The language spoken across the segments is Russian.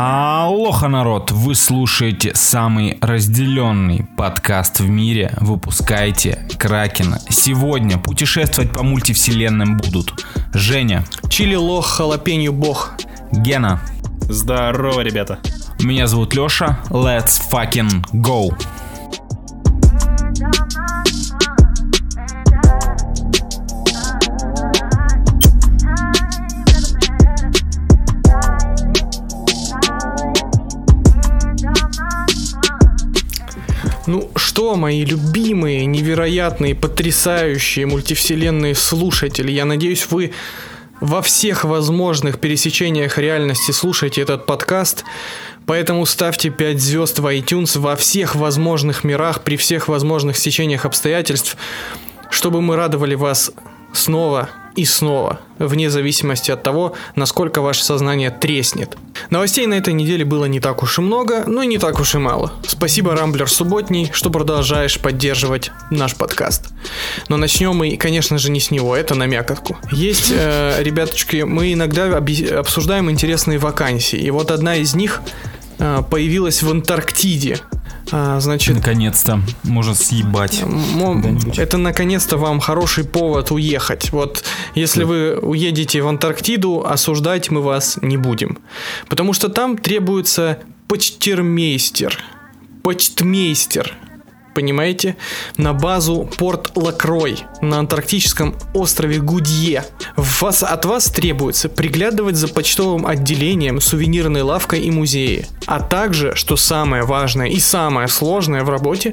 Алоха, народ! Вы слушаете самый разделенный подкаст в мире. Выпускайте Кракена. Сегодня путешествовать по мультивселенным будут Женя, Чили лох, халапенью бог. Гена. Здорово, ребята. Меня зовут Леша. Let's fucking go! Ну что, мои любимые, невероятные, потрясающие мультивселенные слушатели, я надеюсь, вы во всех возможных пересечениях реальности слушаете этот подкаст, поэтому ставьте 5 звезд в iTunes во всех возможных мирах, при всех возможных сечениях обстоятельств, чтобы мы радовали вас снова и снова, вне зависимости от того, насколько ваше сознание треснет. Новостей на этой неделе было не так уж и много, но и не так уж и мало. Спасибо, Рамблер Субботний, что продолжаешь поддерживать наш подкаст. Но начнем мы, конечно же, не с него, это на мякотку. Есть, э, ребяточки, мы иногда обсуждаем интересные вакансии, и вот одна из них появилась в Антарктиде. А, значит, Наконец-то можно съебать. Это наконец-то вам хороший повод уехать. Вот если вы уедете в Антарктиду, осуждать мы вас не будем. Потому что там требуется почтермейстер. Почтмейстер. Понимаете? На базу Порт Лакрой на антарктическом острове Гудье. Вас, от вас требуется приглядывать за почтовым отделением, сувенирной лавкой и музеи. А также, что самое важное и самое сложное в работе,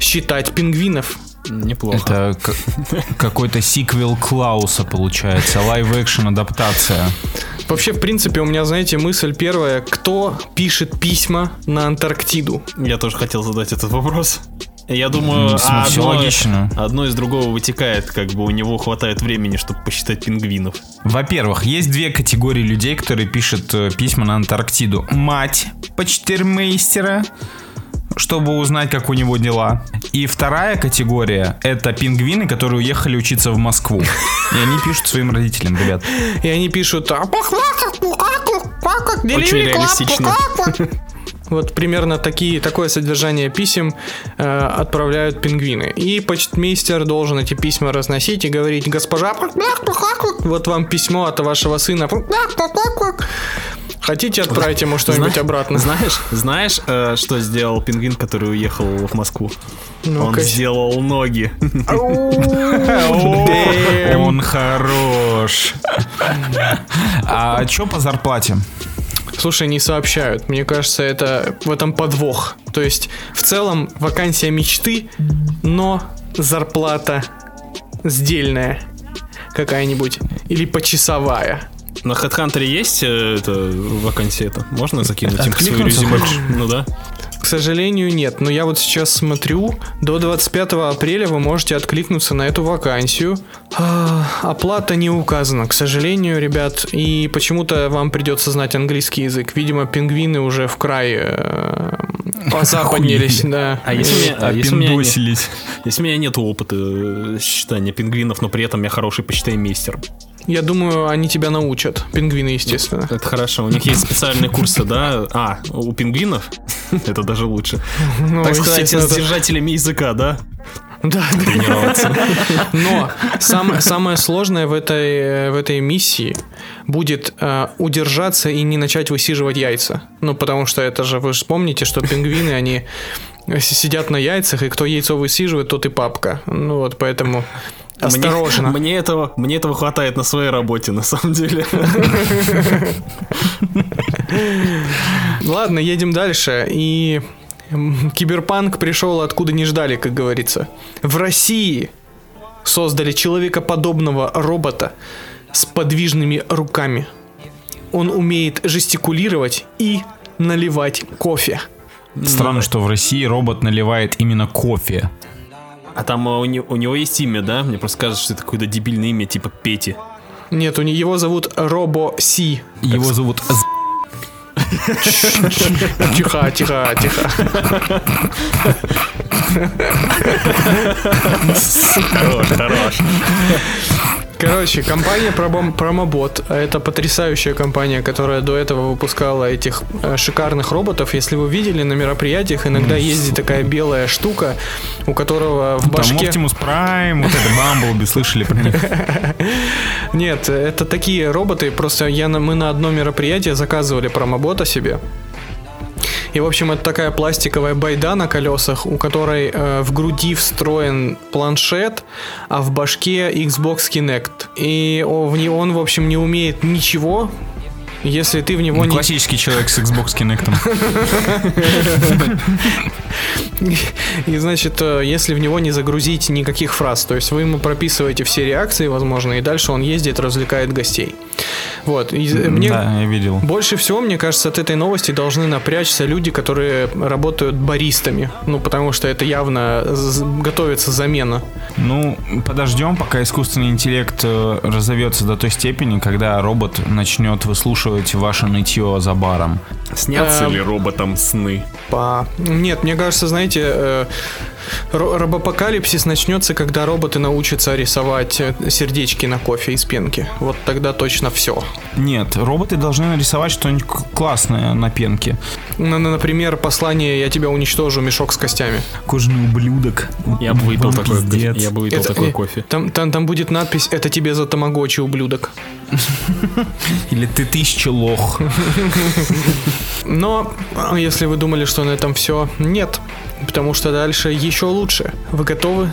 считать пингвинов. Неплохо. Это к- какой-то сиквел Клауса получается, лайв-экшн адаптация. Вообще, в принципе, у меня, знаете, мысль первая, кто пишет письма на Антарктиду? Я тоже хотел задать этот вопрос. Я думаю, а всё одно, логично. одно из другого вытекает, как бы у него хватает времени, чтобы посчитать пингвинов. Во-первых, есть две категории людей, которые пишут э, письма на Антарктиду. Мать почтермейстера, чтобы узнать, как у него дела. И вторая категория — это пингвины, которые уехали учиться в Москву. И они пишут своим родителям, ребят. И они пишут... «А, Очень реалистично. Вот примерно такие, такое содержание писем э, отправляют пингвины. И почтмейстер должен эти письма разносить и говорить, госпожа, вот вам письмо от вашего сына. Хотите отправить ему что-нибудь Зна- обратно? Знаешь, знаешь, э, что сделал пингвин, который уехал в Москву? Он Ну-ка. сделал ноги. Он хорош. А что по зарплате? Слушай, не сообщают. Мне кажется, это в этом подвох. То есть, в целом, вакансия мечты, но зарплата сдельная какая-нибудь. Или почасовая. На HeadHunter есть э, это, вакансия это? Можно закинуть им свою Откликнуться резюме? Ну да. К сожалению, нет. Но я вот сейчас смотрю, до 25 апреля вы можете откликнуться на эту вакансию. А, Оплата не указана, к сожалению, ребят. И почему-то вам придется знать английский язык. Видимо, пингвины уже в край э, позападнились, да. А если, у меня- а если у меня не- Опиндосились. если у меня нет опыта э, считания пингвинов, но при этом я хороший почтаймейстер, Я думаю, они тебя научат. Пингвины, естественно. это хорошо. У них есть специальные курсы, да? А, у пингвинов? Это даже лучше. Ну, Так сказать, с держателями языка, да? Да. Тренироваться. Но сам- самое сложное в этой, в этой миссии будет э, удержаться и не начать высиживать яйца. Ну, потому что это же, вы же помните, что пингвины, они сидят на яйцах, и кто яйцо высиживает, тот и папка. Ну вот, поэтому осторожно. Мне, мне этого, мне этого хватает на своей работе, на самом деле. Ладно, едем дальше. И киберпанк пришел откуда не ждали, как говорится. В России создали человекоподобного робота с подвижными руками. Он умеет жестикулировать и наливать кофе. Странно, что в России робот наливает именно кофе. А там э, у, не- у него есть имя, да? Мне просто кажется, что это какое-то дебильное имя, типа Пети. Нет, у него его зовут Робо Си. Его зовут З- Тихо, тихо, тихо. Хорош, хорош. Короче, компания Пробом- Промобот — это потрясающая компания, которая до этого выпускала этих э, шикарных роботов. Если вы видели на мероприятиях, иногда ездит такая белая штука, у которого в Там башке... Optimus Prime, вот это Бамблби, слышали про них? Нет, это такие роботы, просто я, мы на одно мероприятие заказывали промобота себе. И, в общем, это такая пластиковая байда на колесах, у которой э, в груди встроен планшет, а в башке Xbox Kinect. И о- в не- он, в общем, не умеет ничего, если ты в него не... Классический человек с Xbox Kinect. И, значит, э, если в него не загрузить никаких фраз, то есть вы ему прописываете все реакции, возможно, и дальше он ездит, развлекает гостей. Вот. И, мне... Да, я видел. Больше всего, мне кажется, от этой новости должны напрячься люди, которые работают баристами. Ну, потому что это явно готовится замена. Ну, подождем, пока искусственный интеллект э, разовьется до той степени, когда робот начнет выслушивать ваше нытье за баром. Снятся Эм. ли роботам сны? По... Нет, мне кажется, знаете, э, робопокалипсис начнется, когда роботы научатся рисовать э, сердечки на кофе из пенки. Вот тогда точно все. Нет, роботы должны нарисовать что-нибудь классное на пенке. Ну, например, послание «Я тебя уничтожу, мешок с костями». Кожаный ублюдок. Я бы выпил такой, я бы выпил Это- такой кофе. Там, там, там будет надпись «Это тебе за тамагочи, ублюдок». Или ты тысяча лох. Но, а, если вы думали, что на этом все, нет. Потому что дальше еще лучше. Вы готовы?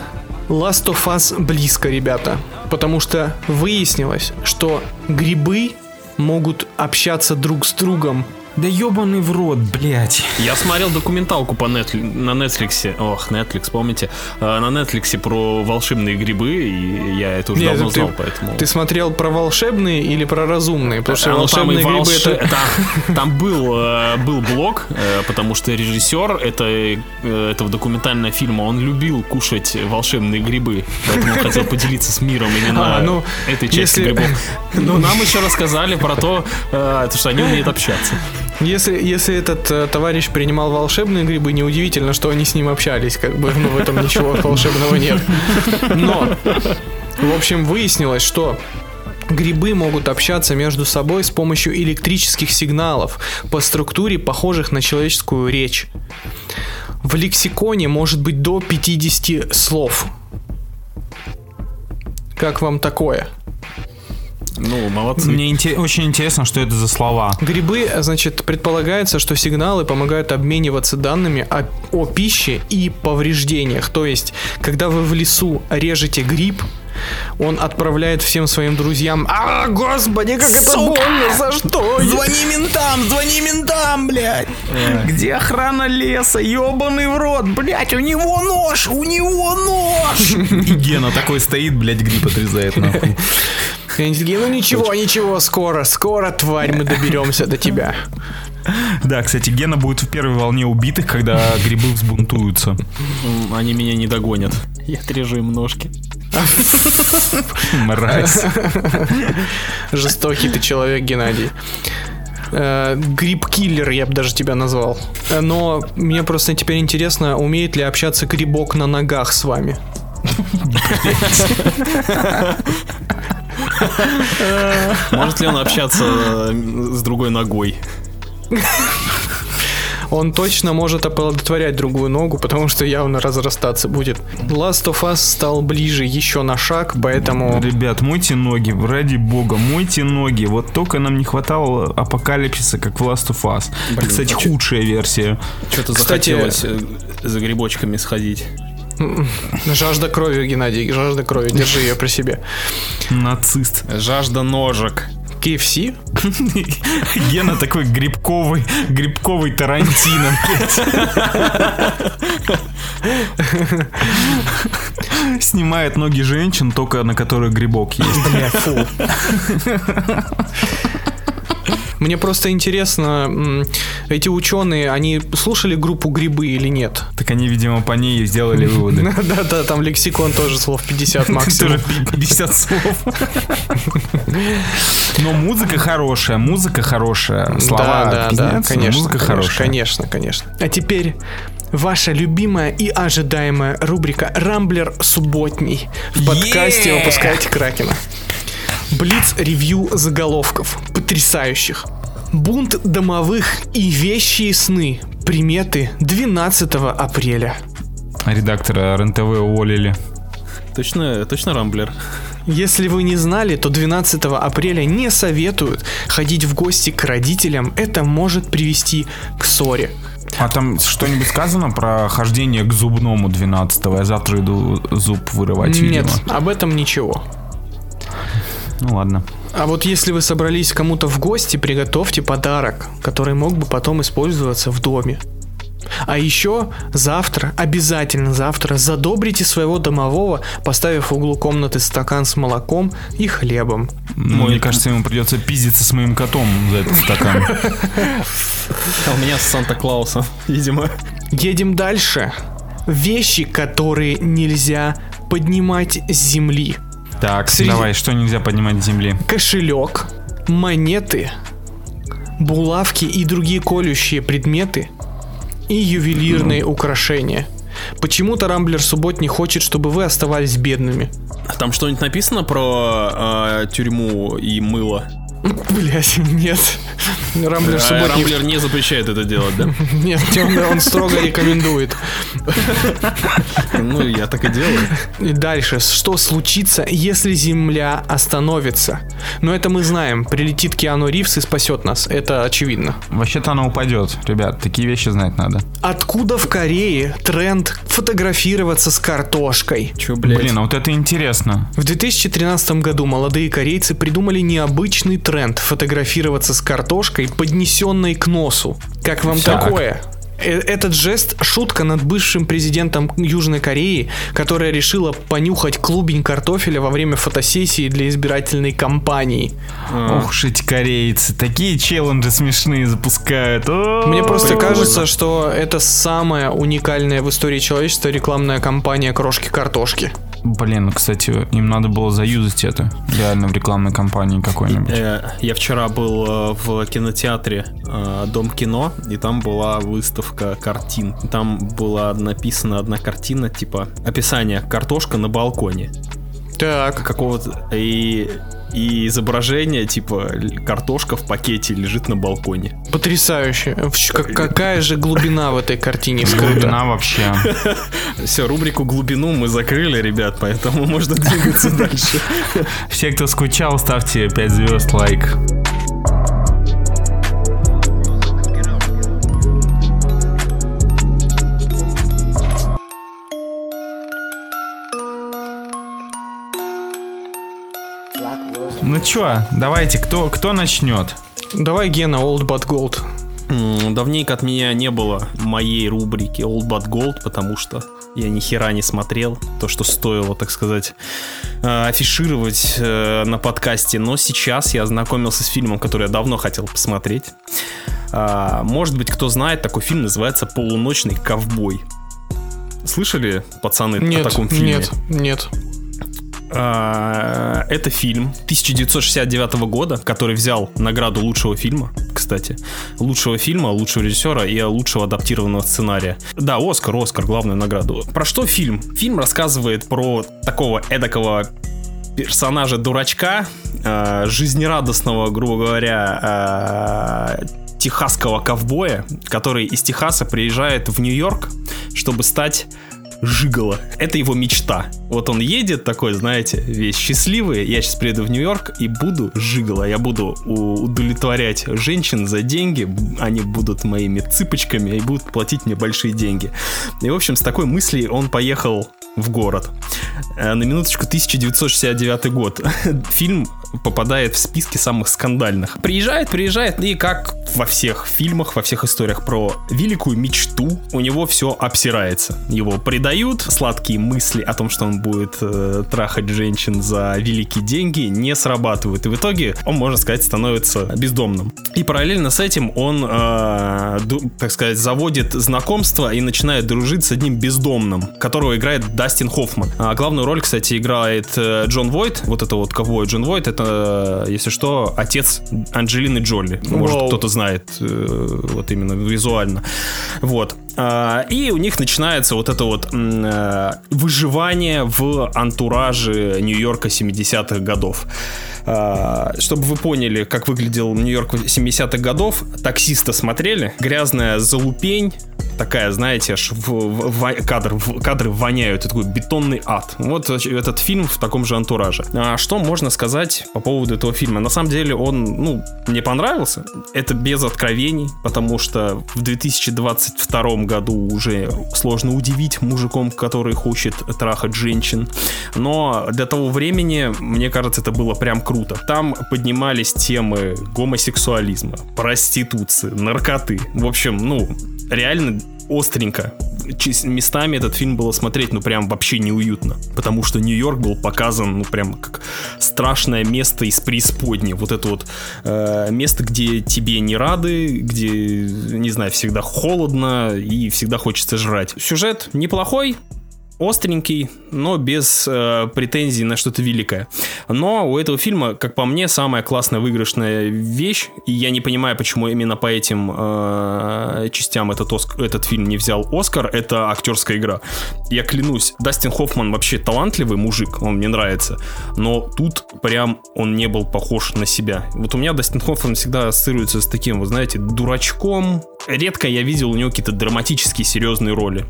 Last of Us близко, ребята. Потому что выяснилось, что грибы могут общаться друг с другом. Да ебаный в рот, блядь. Я смотрел документалку по Netflix, на Netflix, ох, Netflix, помните? Э, На Netflix про волшебные грибы, и я это уже Нет, давно ты- знал, поэтому... Ты смотрел про волшебные или про разумные? Потому что А, ну, волшебные грибы волше- это... Там, там был, э, был блог, потому что режиссер это, этого документального фильма, он любил кушать волшебные грибы, поэтому он хотел поделиться с миром именно А, ну, этой части если- грибов. Но нам еще рассказали про то, что они умеют общаться. Если, если этот э, товарищ принимал волшебные грибы, неудивительно, что они с ним общались, как бы, ну, в этом ничего волшебного нет. Но, в общем, выяснилось, что грибы могут общаться между собой с помощью электрических сигналов по структуре, похожих на человеческую речь. В лексиконе может быть до 50 слов. Как вам такое? Ну, молодцы. Мне инте- очень интересно, что это за слова. Грибы, значит, предполагается, что сигналы помогают обмениваться данными о, о пище и повреждениях. То есть, когда вы в лесу режете гриб, он отправляет всем своим друзьям А, господи, как это Сука! больно, за что? Звони ментам, звони ментам, блядь. Где охрана леса? Ебаный в рот, блядь, у него нож, у него нож. И Гена такой стоит, блядь, гриб отрезает нахуй. Ну ничего, ничего, скоро, скоро, тварь, мы доберемся до тебя. Да, кстати, Гена будет в первой волне убитых, когда грибы взбунтуются. Они меня не догонят. Я отрежу им ножки. Мразь. Жестокий ты человек, Геннадий. Э, Гриб-киллер, я бы даже тебя назвал. Э, Но мне просто теперь интересно, умеет ли общаться грибок на ногах с вами? Может ли он общаться э, с другой ногой? Он точно может оплодотворять другую ногу, потому что явно разрастаться будет. Last of Us стал ближе еще на шаг, поэтому... Ребят, мойте ноги, ради бога, мойте ноги. Вот только нам не хватало апокалипсиса, как в Last of Us. Это, кстати, а чё- худшая версия. Что-то Кстати- захотелось э, за грибочками сходить. Жажда крови, Геннадий, жажда крови, держи ее при себе. Нацист. Жажда ножек. KFC? Гена такой грибковый, грибковый Тарантино. Снимает ноги женщин, только на которых грибок есть. Бля, фу. Мне просто интересно, эти ученые, они слушали группу «Грибы» или нет? Так они, видимо, по ней сделали выводы. Да-да, там лексикон тоже слов 50 максимум. Тоже 50 слов. Но музыка хорошая, музыка хорошая. Слова да, да, да, конечно, музыка конечно, хорошая. конечно, конечно. А теперь ваша любимая и ожидаемая рубрика «Рамблер субботний» в подкасте Yeah! «Выпускайте Кракена». Блиц-ревью заголовков. Потрясающих. Бунт домовых и вещи и сны. Приметы 12 апреля. Редактора РНТВ уволили. Точно, точно Рамблер. Если вы не знали, то 12 апреля не советуют ходить в гости к родителям. Это может привести к ссоре. А там что-нибудь сказано про хождение к зубному 12 Я завтра иду зуб вырывать, Нет, видимо. об этом ничего. Ну ладно. А вот если вы собрались кому-то в гости, приготовьте подарок, который мог бы потом использоваться в доме. А еще завтра, обязательно завтра, задобрите своего домового, поставив в углу комнаты стакан с молоком и хлебом. Ну, Мне кажется, ему придется пиздиться с моим котом за этот стакан. А у меня с Санта-Клаусом, видимо. Едем дальше. Вещи, которые нельзя поднимать с земли. Так, Среди- давай, что нельзя поднимать с земли? Кошелек, монеты, булавки и другие колющие предметы и ювелирные украшения. Почему-то Рамблер Суббот не хочет, чтобы вы оставались бедными. Там что-нибудь написано про э, тюрьму и мыло? Блять, нет. Рамблер Э, Суббот не- Рамблер не запрещает это делать, да? Нет, он, он строго рекомендует. Ну, я так и делаю. И дальше, что случится, если Земля остановится? Но это мы знаем. Прилетит Киану Ривз и спасет нас. Это очевидно. Вообще-то она упадет. Ребят, такие вещи знать надо. Откуда в Корее тренд фотографироваться с картошкой? Че, блядь? Блин, а вот это интересно. В 2013 году молодые корейцы придумали необычный тренд фотографироваться с картошкой, поднесенной к носу. Как вам Так. такое? Э, Этот жест – шутка над бывшим президентом Южной Кореи, которая решила понюхать клубень картофеля во время фотосессии для избирательной кампании. А, Ох уж эти корейцы, такие челленджи смешные запускают. Мне просто прикольно. кажется, что это самая уникальная в истории человечества рекламная кампания крошки картошки. Блин, ну, кстати, им надо было заюзать это. Реально в рекламной кампании какой-нибудь. Э, Я вчера был э, в кинотеатре Дом кино, и там была выставка картин. Там была написана одна картина, типа описание картошка на балконе. Так, Какого-то и, и изображение, типа картошка в пакете лежит на балконе. потрясающе. Какая же глубина в этой картине скрыта? Глубина вообще. Все, рубрику глубину мы закрыли, ребят, поэтому можно двигаться дальше. Все, кто скучал, ставьте 5 звезд, лайк. Ну чё, давайте, кто, кто начнет? Давай, Гена, Old But Gold. Давненько от меня не было моей рубрики Old But Gold, потому что я ни хера не смотрел то, что стоило, так сказать, э, афишировать э, на подкасте. Но сейчас я ознакомился с фильмом, который я давно хотел посмотреть. А, Может быть, кто знает, такой фильм называется «Полуночный ковбой». Слышали, пацаны, о Нет, таком фильме? нет, нет. А, Это фильм 1969 года, который взял награду лучшего фильма, кстати. Лучшего фильма, лучшего режиссера и лучшего адаптированного сценария. Да, Оскар, Оскар, главную награду. Про что фильм? Фильм рассказывает про такого эдакого персонажа дурачка, э, жизнерадостного, грубо говоря, э, техасского ковбоя, который из Техаса приезжает в Нью-Йорк, чтобы стать Жигало. Это его мечта. Вот он едет такой, знаете, весь счастливый. Я сейчас приеду в Нью-Йорк и буду Жигало. Я буду удовлетворять женщин за деньги. Они будут моими цыпочками и будут платить мне большие деньги. И, в общем, с такой мыслью он поехал в город. Э, На минуточку 1969 год. Фильм попадает в списки самых скандальных. Приезжает, приезжает, и как во всех фильмах, во всех историях про великую мечту, у него все обсирается. Его предают, сладкие мысли о том, что он будет э, трахать женщин за великие деньги, не срабатывают. И в итоге он, можно сказать, становится бездомным. И параллельно с этим он, э, так сказать, заводит знакомство и начинает дружить с одним бездомным, которого играет Дастин Хоффман. А главную роль, кстати, играет э, Джон Войт, вот это вот ковбой Джон Войт, это, если что, отец Анджелины Джоли. Может, Вау. кто-то знает, э, вот именно визуально. Вот. А, И у них начинается вот это вот э, выживание в антураже Нью-Йорка 70-х годов. А, чтобы вы поняли, как выглядел Нью-Йорк 70-х годов, таксиста смотрели, грязная залупень, такая, знаете, аж в, в, кадр, в, кадры воняют, это такой бетонный ад. Вот этот фильм в таком же антураже. А что можно сказать по поводу этого фильма? На самом деле он, ну, мне понравился. Это без откровений, потому что в 2022 году уже сложно удивить мужиком, который хочет трахать женщин. Но для того времени, мне кажется, это было прям круто. Там поднимались темы гомосексуализма, проституции, наркоты. В общем, ну, реально остренько. Местами этот фильм было смотреть, ну, прям вообще неуютно. Потому что Нью-Йорк был показан, ну, прям как страшное место из преисподней. Вот это вот э, место, где тебе не рады, где, не знаю, всегда холодно и всегда хочется жрать. Сюжет неплохой, остренький, но без э, претензий на что-то великое. Но у этого фильма, как по мне, самая классная выигрышная вещь, и я не понимаю, почему именно по этим э, частям этот, Оск... этот фильм не взял Оскар, это актерская игра. Я клянусь, Дастин Хоффман вообще талантливый мужик, он мне нравится, но тут прям он не был похож на себя. Вот у меня Дастин Хоффман всегда ассоциируется с таким, вы знаете, дурачком. Редко я видел у него какие-то драматические серьезные роли,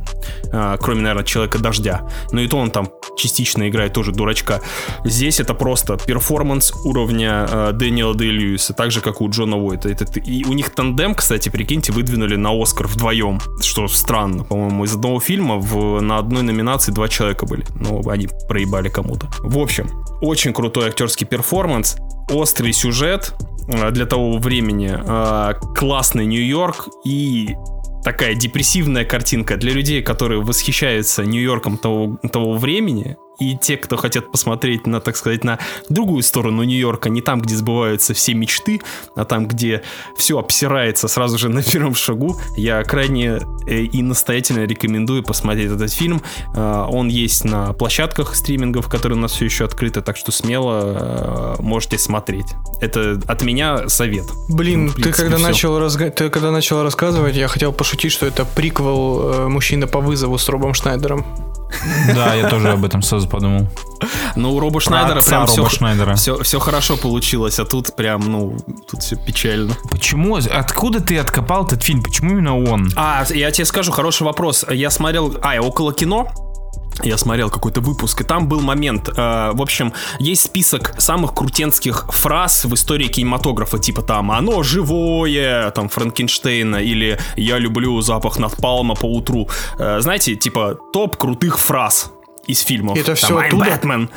э, кроме, наверное, Человека даже дождя. Но и то он там частично играет тоже дурачка. Здесь это просто перформанс уровня э, Дэниела Дэй Льюиса, так же, как у Джона Войта. Это, и у них тандем, кстати, прикиньте, выдвинули на Оскар вдвоем, что странно. По-моему, из одного фильма в, на одной номинации два человека были. Ну, они проебали кому-то. В общем, очень крутой актерский перформанс, острый сюжет, э, для того времени э, классный Нью-Йорк и такая депрессивная картинка для людей, которые восхищаются Нью-Йорком того, того времени, и те, кто хотят посмотреть на, так сказать, на другую сторону Нью-Йорка, не там, где сбываются все мечты, а там, где все обсирается сразу же на первом шагу, я крайне э, и настоятельно рекомендую посмотреть этот фильм. Э, он есть на площадках стримингов, которые у нас все еще открыты, так что смело э, можете смотреть. Это от меня совет. Блин, ты когда, начал разга... ты когда начал рассказывать, я хотел пошутить, что это приквел «Мужчина по вызову» с Робом Шнайдером. Да, я тоже об этом сразу подумал. Ну, у Роба Шнайдера прям все, Шнайдера. Все, все хорошо получилось, а тут прям, ну, тут все печально. Почему? Откуда ты откопал этот фильм? Почему именно он? А, я тебе скажу, хороший вопрос. Я смотрел, а, я около кино, я смотрел какой-то выпуск, и там был момент, э, в общем, есть список самых крутенских фраз в истории кинематографа, типа там «Оно живое», там Франкенштейна, или «Я люблю запах надпалма по утру». Э, знаете, типа топ крутых фраз из фильмов. Это все оттуда? Бэтмен.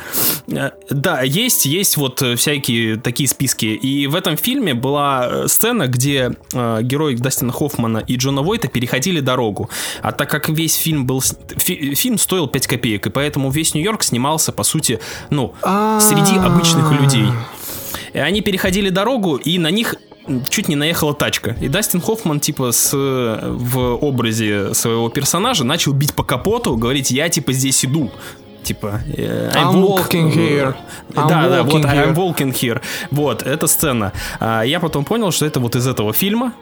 Э, да, есть, есть вот э, всякие такие списки. И в этом фильме была э, сцена, где э, герои Дастина Хоффмана и Джона Войта переходили дорогу. А так как весь фильм был... Фи, фильм стоил 5 копеек, и поэтому весь Нью-Йорк снимался, по сути, ну, среди обычных людей. И они переходили дорогу, и на них чуть не наехала тачка. И Дастин Хоффман, типа, с, в образе своего персонажа начал бить по капоту, говорить, я, типа, здесь иду типа I'm, I'm walking here. I'm да, walking да, вот here. I'm walking here. Вот, эта сцена. А, я потом понял, что это вот из этого фильма.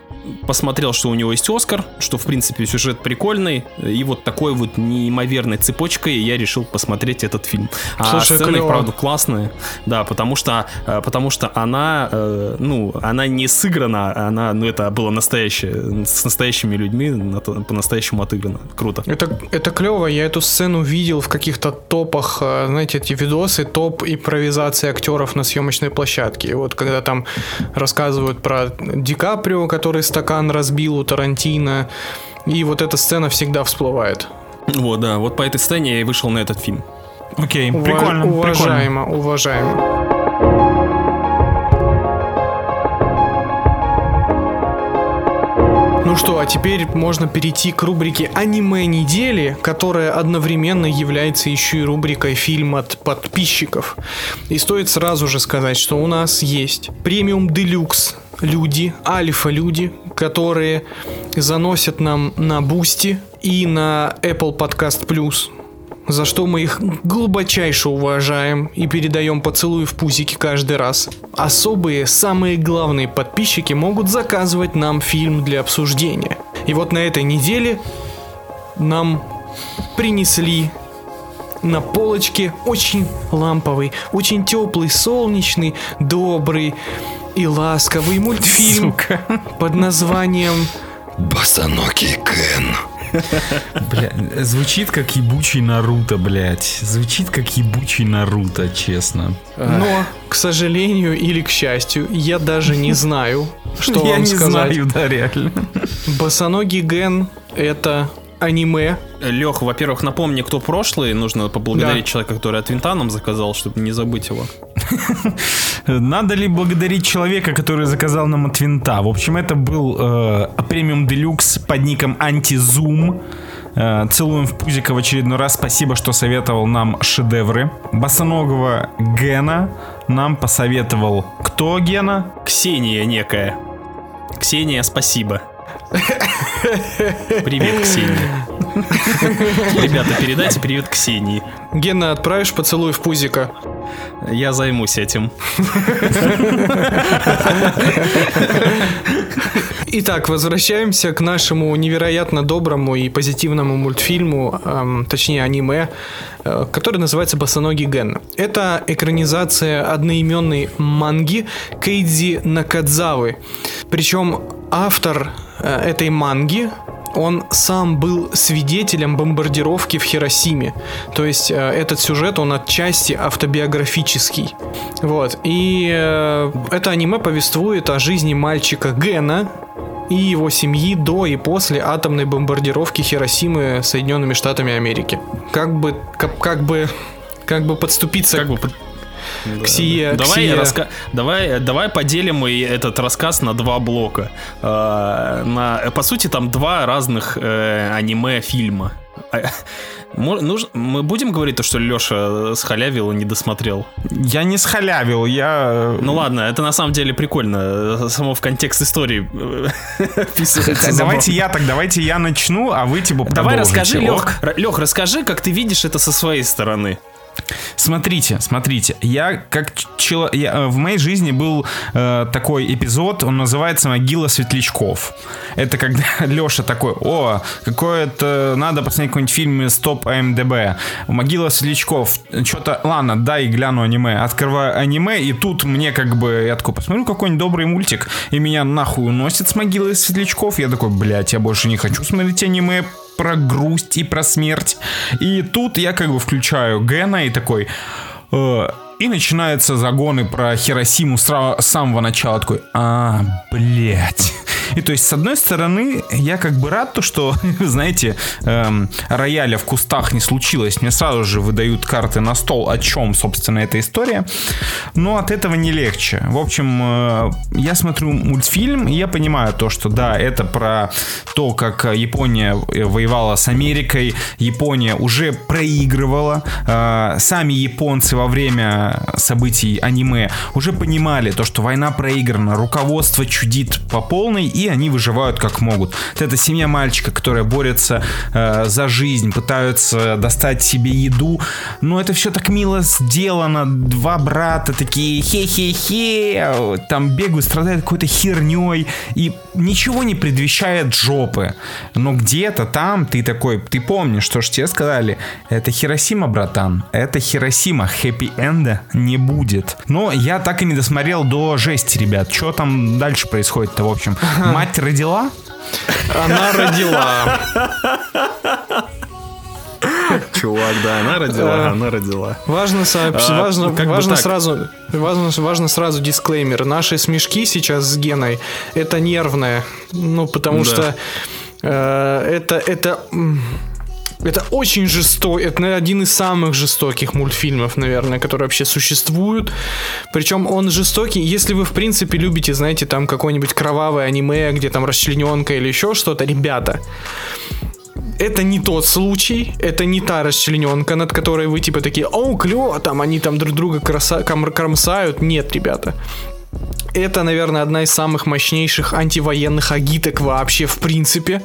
Посмотрел, что у него есть Оскар, что, в принципе, сюжет прикольный. И вот такой вот неимоверной цепочкой я решил посмотреть этот фильм. А Слушай, сцены, клево. правда, классные. Да, потому что, э, потому что она, э, ну, она не сыграна, она, ну, это было настоящее, с настоящими людьми по-настоящему отыграно. Круто. Это, это клево. Я эту сцену видел в каких-то топах, э, знаете, эти видосы, топ импровизации актеров на съемочной площадке. И вот когда там рассказывают про Ди Каприо, который стакан разбил у Тарантино, и вот эта сцена всегда всплывает. Вот, да, вот по этой сцене я и вышел на этот фильм. Окей, Ува- прикольно. Уважаемо, прикольно. уважаемо. Ну что, а теперь можно перейти к рубрике «Аниме недели», которая одновременно является еще и рубрикой «Фильм от подписчиков». И стоит сразу же сказать, что у нас есть премиум делюкс люди, альфа-люди, которые заносят нам на Бусти и на Apple Podcast Plus за что мы их глубочайше уважаем и передаем поцелуй в пузико каждый раз. Особые, самые главные подписчики могут заказывать нам фильм для обсуждения. И вот на этой неделе нам принесли на полочке очень ламповый, очень теплый, солнечный, добрый и ласковый мультфильм Сука. под названием Босоногий Кен. Бля, звучит как ебучий Наруто, блядь. Звучит как ебучий Наруто, честно. Но, к сожалению или к счастью, я даже не знаю, что Я вам не сказать. знаю, да, реально. Босоногий Ген это аниме. Лех, во-первых, напомни, кто прошлый. Нужно поблагодарить Да. человека, который от Винта нам заказал, чтобы не забыть его. Надо ли благодарить человека, который заказал нам от винта? В общем, это был э, премиум делюкс под ником Антизум. Э, целуем в пузико в очередной раз. Спасибо, что советовал нам шедевры. Босоногого Гена нам посоветовал кто Гена? Ксения некая. Ксения, спасибо. Привет, Ксения. Ребята, передайте привет Ксении. Гена, отправишь поцелуй в пузико. Я займусь этим. Итак, возвращаемся к нашему невероятно доброму и позитивному мультфильму, эм, точнее аниме, э, который называется «Босоногий Ген». Это экранизация одноименной манги Кейдзи Накадзавы. Причем автор этой манги он сам был свидетелем бомбардировки в Хиросиме. То есть э, этот сюжет, он отчасти автобиографический. Вот. И э, это аниме повествует о жизни мальчика Гена и его семьи до и после атомной бомбардировки Хиросимы Соединенными Штатами Америки. Как бы, как, как бы, как бы подступиться Как бы под- к сие... к Давай, сие- раска- давай, давай поделим и этот рассказ на два блока. Э, на, по сути, там два разных э, аниме-фильма. А, мы будем говорить то, что Леша схалявил и не досмотрел? Я не схалявил, я... Ну ладно, это на самом деле прикольно. э, Само в контекст истории э. Давайте я так, давайте я начну, а вы типа Давай расскажи? Лех, Лех, расскажи, как ты видишь это со своей стороны. Смотрите, смотрите, я как чело- я, э, в моей жизни был э, такой эпизод, он называется «Могила светлячков». Это когда Леша такой, о, какое-то, надо посмотреть какой-нибудь фильм из топ IMDb. «Могила светлячков», что-то, ладно, дай гляну аниме. Открываю аниме, и тут мне как бы, я такой, посмотрю какой-нибудь добрый мультик, и меня нахуй уносит с «Могилы светлячков». Я такой, блядь, я больше не хочу смотреть аниме про грусть и про смерть. И тут я как бы включаю Гена и такой... э, и начинаются загоны про Хиросиму с самого начала. Такой, а, блядь. И то есть, с одной стороны, я как бы рад, то, что, знаете, эм, рояля в кустах не случилось. Мне сразу же выдают карты на стол, о чем, собственно, эта история. Но от этого не легче. В общем, э, я смотрю мультфильм, и я понимаю то, что да, это про то, как Япония воевала с Америкой. Япония уже проигрывала. Э, Сами японцы во время событий аниме уже понимали то, что война проиграна, руководство чудит по полной, и они выживают как могут. Вот эта семья мальчика, которая борется э, за жизнь, пытаются достать себе еду, но это все так мило сделано. Два брата такие хе-хе-хе, там бегают, страдают какой-то херней, и ничего не предвещает жопы. Но где-то там ты такой, ты помнишь, что ж тебе сказали, это Хиросима, братан, это Хиросима, хэппи-энда не будет. Но я так и не досмотрел до жести, ребят. Что там дальше происходит-то, в общем? Мать родила? Она родила. Чувак, да, она родила, она родила. Важно, сообщ- А, важно, как важно сразу, важно, важно сразу дисклеймер. Наши смешки сейчас с Геной это нервное, ну потому Да. что э, это это это очень жестокий, это наверное, один из самых жестоких мультфильмов, наверное, которые вообще существуют. Причем он жестокий, если вы в принципе любите, знаете, там какое-нибудь кровавое аниме, где там расчлененка или еще что-то, ребята, это не тот случай, это не та расчлененка, над которой вы типа такие, о, клево, там они там друг друга краса- кромсают. Нет, ребята. Это, наверное, одна из самых мощнейших антивоенных агиток вообще в принципе.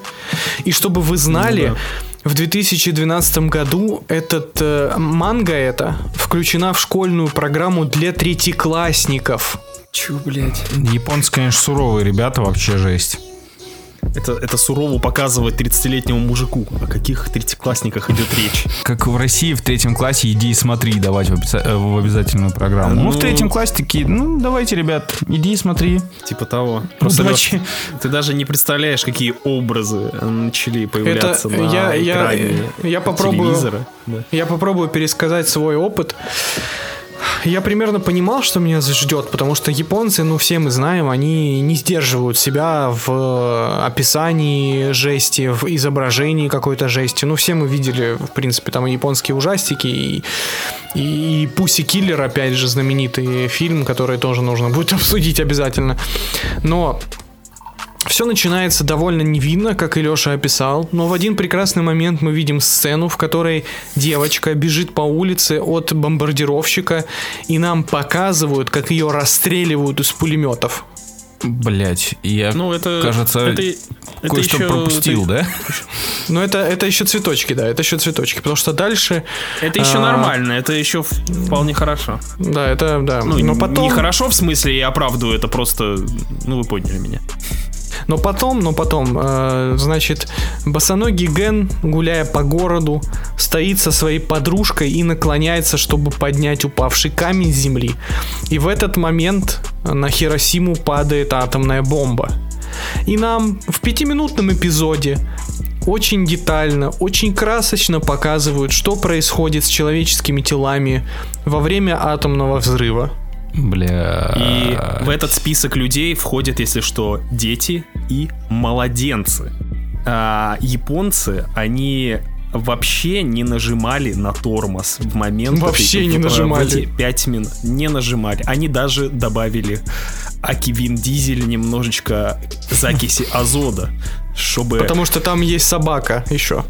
И чтобы вы знали, Ну в 2012 году этот э, манга эта включена в школьную программу для третьеклассников. Чё, блядь? Японцы, конечно, суровые ребята, вообще жесть. Это, это сурово показывает 30-летнему мужику. О каких третьеклассниках идет речь? Как в России в третьем классе иди и смотри давать в, обяза- э, в обязательную программу. Ну, Ну, в третьем классе такие, ну, давайте, ребят, иди и смотри. Типа того. Просто, давайте. Лёш, ты даже не представляешь, какие образы начали Это появляться на я, я, экране я попробую, телевизора. Да. я попробую пересказать свой опыт. Я примерно понимал, что меня ждет, потому что японцы, ну все мы знаем, они не сдерживают себя в описании жести, в изображении какой-то жести. Ну все мы видели, в принципе, там и японские ужастики, и, и, Пуси Киллер, опять же, знаменитый фильм, который тоже нужно будет обсудить обязательно. Но все начинается довольно невинно, как и Леша описал, но в один прекрасный момент мы видим сцену, в которой девочка бежит по улице от бомбардировщика, и нам показывают, как ее расстреливают из пулеметов. Блять, я, Ну, это... кажется, это, это кое-что еще- пропустил, да? Но это, это еще цветочки, да, это еще цветочки, потому что дальше... Это еще а, нормально, это еще вполне хорошо. Да, это, да. Ну, но потом... не хорошо в смысле я оправдываю, это просто... Ну, вы поняли меня. Но потом, но потом, э, значит, босоногий Ген, гуляя по городу, стоит со своей подружкой и наклоняется, чтобы поднять упавший камень с земли. И в этот момент на Хиросиму падает атомная бомба. И нам в пятиминутном эпизоде очень детально, очень красочно показывают, что происходит с человеческими телами во время атомного взрыва. Бля. И в этот список людей входят, если что, дети и младенцы. А, японцы, они вообще не нажимали на тормоз в момент... Вообще этой- не нажимали. эти пять минут. Не нажимали. Они даже добавили Аки Вин Дизель немножечко закиси азота, чтобы... Потому что там есть собака еще.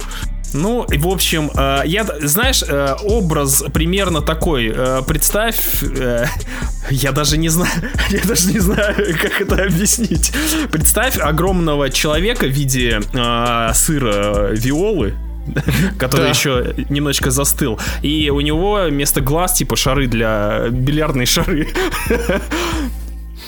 Ну, в общем, э, я, знаешь, э, образ примерно такой. Э, представь, я даже не знаю, я даже не знаю, как это объяснить. Представь огромного человека в виде сыра виолы, который Да. еще немножечко застыл. И у него вместо глаз типа шары для бильярдные шары.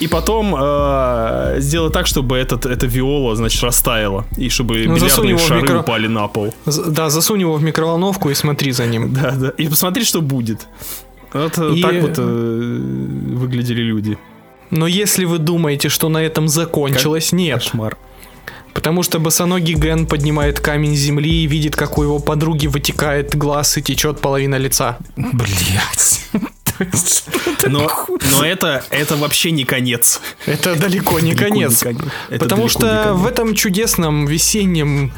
И потом э, сделай так, чтобы этот, эта виола, значит, растаяла. И чтобы Ну, бильярдные шары микро- упали на пол. З- Да, засунь его в микроволновку и смотри за ним. Да, да. И посмотри, что будет. Вот э, И- так вот э, выглядели люди. Но если вы думаете, что на этом закончилось, нет. Кошмар. Потому что босоногий Ген поднимает камень земли и видит, как у его подруги вытекает глаз и течет половина лица. Блять. Но, но это, это вообще не конец. Это далеко не конец. Потому что в этом чудесном весеннем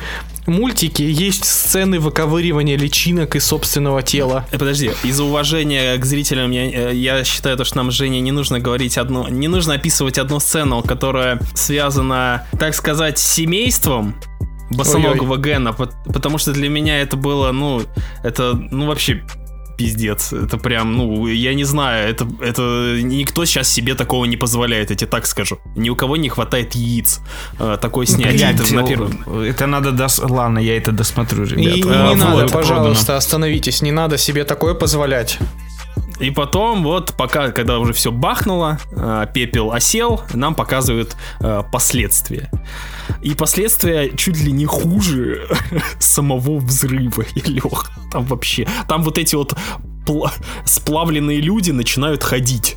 мультике есть сцены выковыривания личинок из собственного тела. Э, Подожди, из-за уважения к зрителям я, э, я считаю, то, что нам, Женя, не нужно говорить одну, не нужно описывать одну сцену, которая связана, так сказать, с семейством босоногого Гена, пот- потому что для меня это было, ну, это, ну, вообще пиздец. Это прям, ну, я не знаю, это, это никто сейчас себе такого не позволяет, я тебе так скажу. Ни у кого не хватает яиц э, такой снять. Блядь, Это на первом- это надо дос... Ладно, я это досмотрю, И, ребят. и А, не надо, вот, пожалуйста, остановитесь, не надо себе такое позволять. И потом, вот, пока, когда уже все бахнуло, э, пепел осел, нам показывают э, последствия. И последствия чуть ли не хуже самого взрыва, Илех. Там вообще, там вот эти вот пла- сплавленные люди начинают ходить.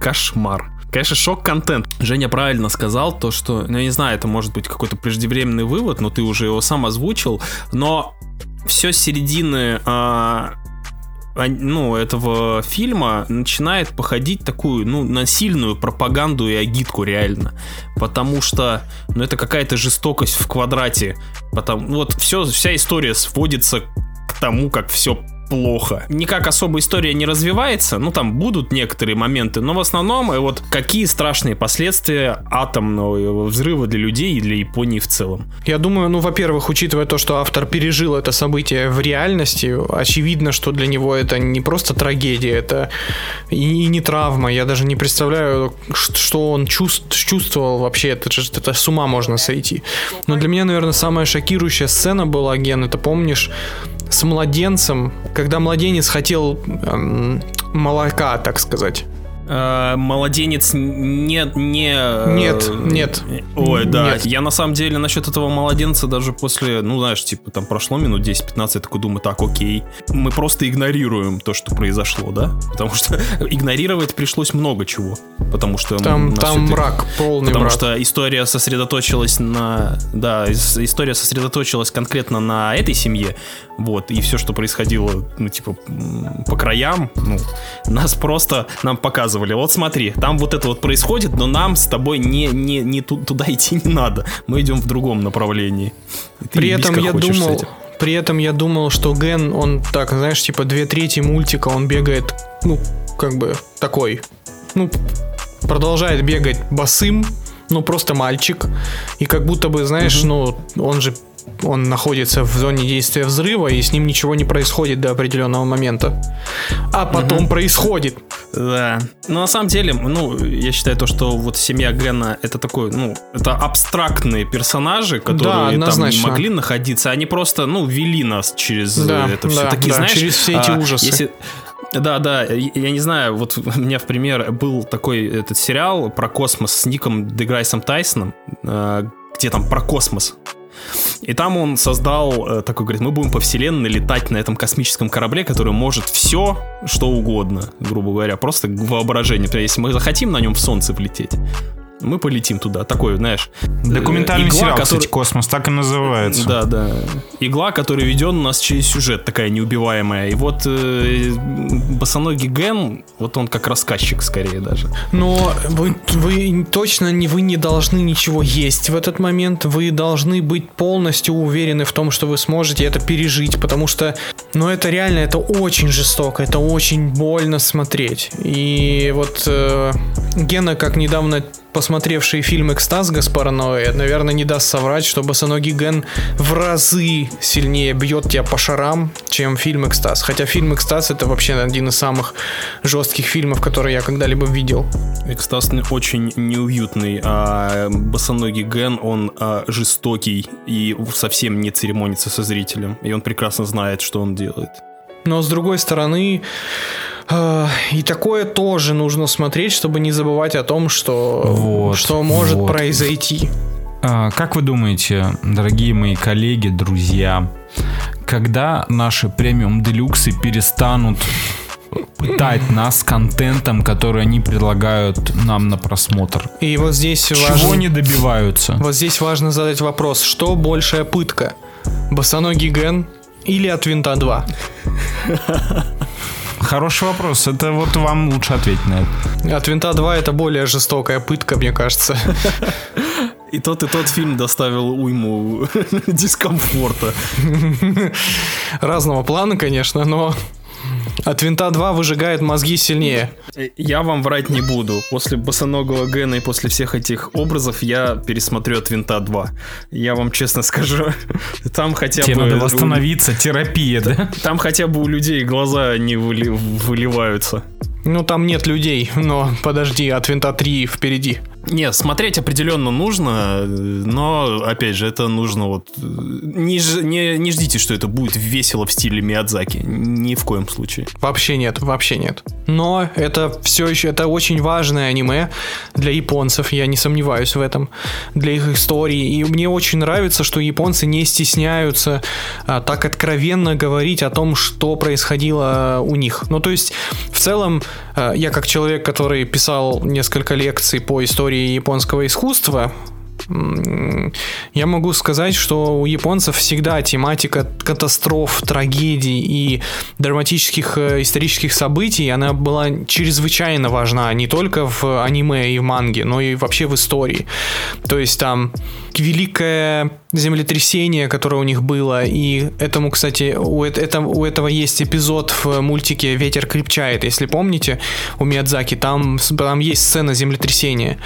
Кошмар. Конечно, шок-контент. Женя правильно сказал то, что, ну, я не знаю, это может быть какой-то преждевременный вывод, но ты уже его сам озвучил, но все с середины а, ну, этого фильма начинает походить такую, ну, на сильную пропаганду и агитку реально. Потому что, ну, это какая-то жестокость в квадрате. Потому, вот все, вся история сводится к тому, как все плохо. Никак особо история не развивается, ну там будут некоторые моменты, но в основном э, вот какие страшные последствия атомного взрыва для людей и для Японии в целом. Я думаю, ну, во-первых, учитывая то, что автор пережил это событие в реальности, очевидно, что для него это не просто трагедия, это и, и не травма. Я даже не представляю, что он чувств- чувствовал вообще. Это, это с ума можно сойти. Но для меня, наверное, самая шокирующая сцена была, Ген, это помнишь, с младенцем, когда младенец хотел эм, молока, так сказать. Э, Младенец не... не Нет, нет. Ой, да. Нет. Я на самом деле насчет этого младенца даже после, ну знаешь, типа там прошло минут 10-15, я такой думаю, так, окей. Мы просто игнорируем то, что произошло, да? Потому что игнорировать пришлось много чего. Потому что... Там, нас там это- мрак, полный Потому мрак. что история сосредоточилась на... Да, ис- история сосредоточилась конкретно на этой семье. Вот, и все, что происходило, ну, типа, по краям, ну, нас просто нам показывали. Вот смотри, там вот это вот происходит, но нам с тобой не, не, не ту- туда идти не надо. Мы идем в другом направлении. Ты При этом я думал, при этом я думал, что Ген, он так, знаешь, типа две трети мультика, он бегает, ну, как бы такой, ну, продолжает бегать босым, ну, просто мальчик, и как будто бы, знаешь, ну, он же он находится в зоне действия взрыва, и с ним ничего не происходит до определенного момента. А потом происходит. Да. Но на самом деле, ну, я считаю то, что вот семья Гена это такой, ну, это абстрактные персонажи, которые там не могли находиться. Они просто, ну, вели нас через э, Да, это все. да, Такие, да, знаешь, через все эти а, ужасы. если- Да, да, я я не знаю, вот у меня в пример был такой этот сериал про космос с Нилом Деграссом Тайсоном, э, где там про космос. И там он создал э, такой, говорит, мы будем по вселенной летать на этом космическом корабле, который может все, что угодно, грубо говоря, просто воображение. Есть, если мы захотим на нем в солнце влететь, мы полетим туда. Такой, знаешь... Документальный э, игла, сериал, который- кстати, «Космос», так и называется. Да, да. Игла, которая ведет нас через сюжет, такая неубиваемая. И вот э, босоногий Ген, вот он как рассказчик скорее даже. Но вы, вы точно не, вы не должны ничего есть в этот момент. Вы должны быть полностью уверены в том, что вы сможете это пережить, потому что, ну, это реально, это очень жестоко, это очень больно смотреть. И вот э, Гена, как недавно посмотревший фильм «Экстаз» Гаспара Ноэ, наверное, не даст соврать, что босоногий Ген в разы сильнее бьет тебя по шарам, чем фильм «Экстаз». Хотя фильм «Экстаз» — это вообще один из самых жестких фильмов, которые я когда-либо видел. Экстаз очень неуютный, а босоногий Ген, он а, жестокий и совсем не церемонится со зрителем. И он прекрасно знает, что он делает. Но с другой стороны, и такое тоже нужно смотреть, чтобы не забывать о том, что, Вот, что может вот. произойти. А, Как вы думаете, дорогие мои коллеги, друзья, когда наши премиум делюксы перестанут пытать нас контентом, который они предлагают нам на просмотр? И вот здесь Чего важно, они добиваются? вот здесь важно задать вопрос, что большая пытка? Босоногий Ген или от винта 2? Хороший вопрос. Это вот вам лучше ответить на это. От винта 2 это более жестокая пытка, мне кажется. И тот, и тот фильм доставил уйму дискомфорта. Разного плана, конечно, но от винта 2 выжигает мозги сильнее. Я вам врать не буду. После босоногого Гена и после всех этих образов я пересмотрю от винта 2. Я вам честно скажу, там хотя Тебе бы... надо восстановиться, терапия, да? Там хотя бы у людей глаза не выли- выливаются. Ну, там нет людей, но подожди, от винта 3 впереди. Не, смотреть определенно нужно, но, опять же, это нужно вот... Не, ж- не, не ждите, что это будет весело в стиле Миядзаки. Ни в коем случае. Вообще нет, вообще нет. Но это все еще, это очень важное аниме для японцев, я не сомневаюсь в этом, для их истории. И мне очень нравится, что японцы не стесняются а, так откровенно говорить о том, что происходило у них. Ну, то есть, в целом, а, я как человек, который писал несколько лекций по истории японского искусства, Я могу сказать, что у японцев всегда тематика катастроф, трагедий и драматических э, исторических событий, она была чрезвычайно важна не только в аниме и в манге, но и вообще в истории. То есть там великое землетрясение, которое у них было, и этому, кстати, у, эт- это, у этого есть эпизод в мультике «Ветер крепчает», если помните, у Миядзаки, там, там есть сцена землетрясения.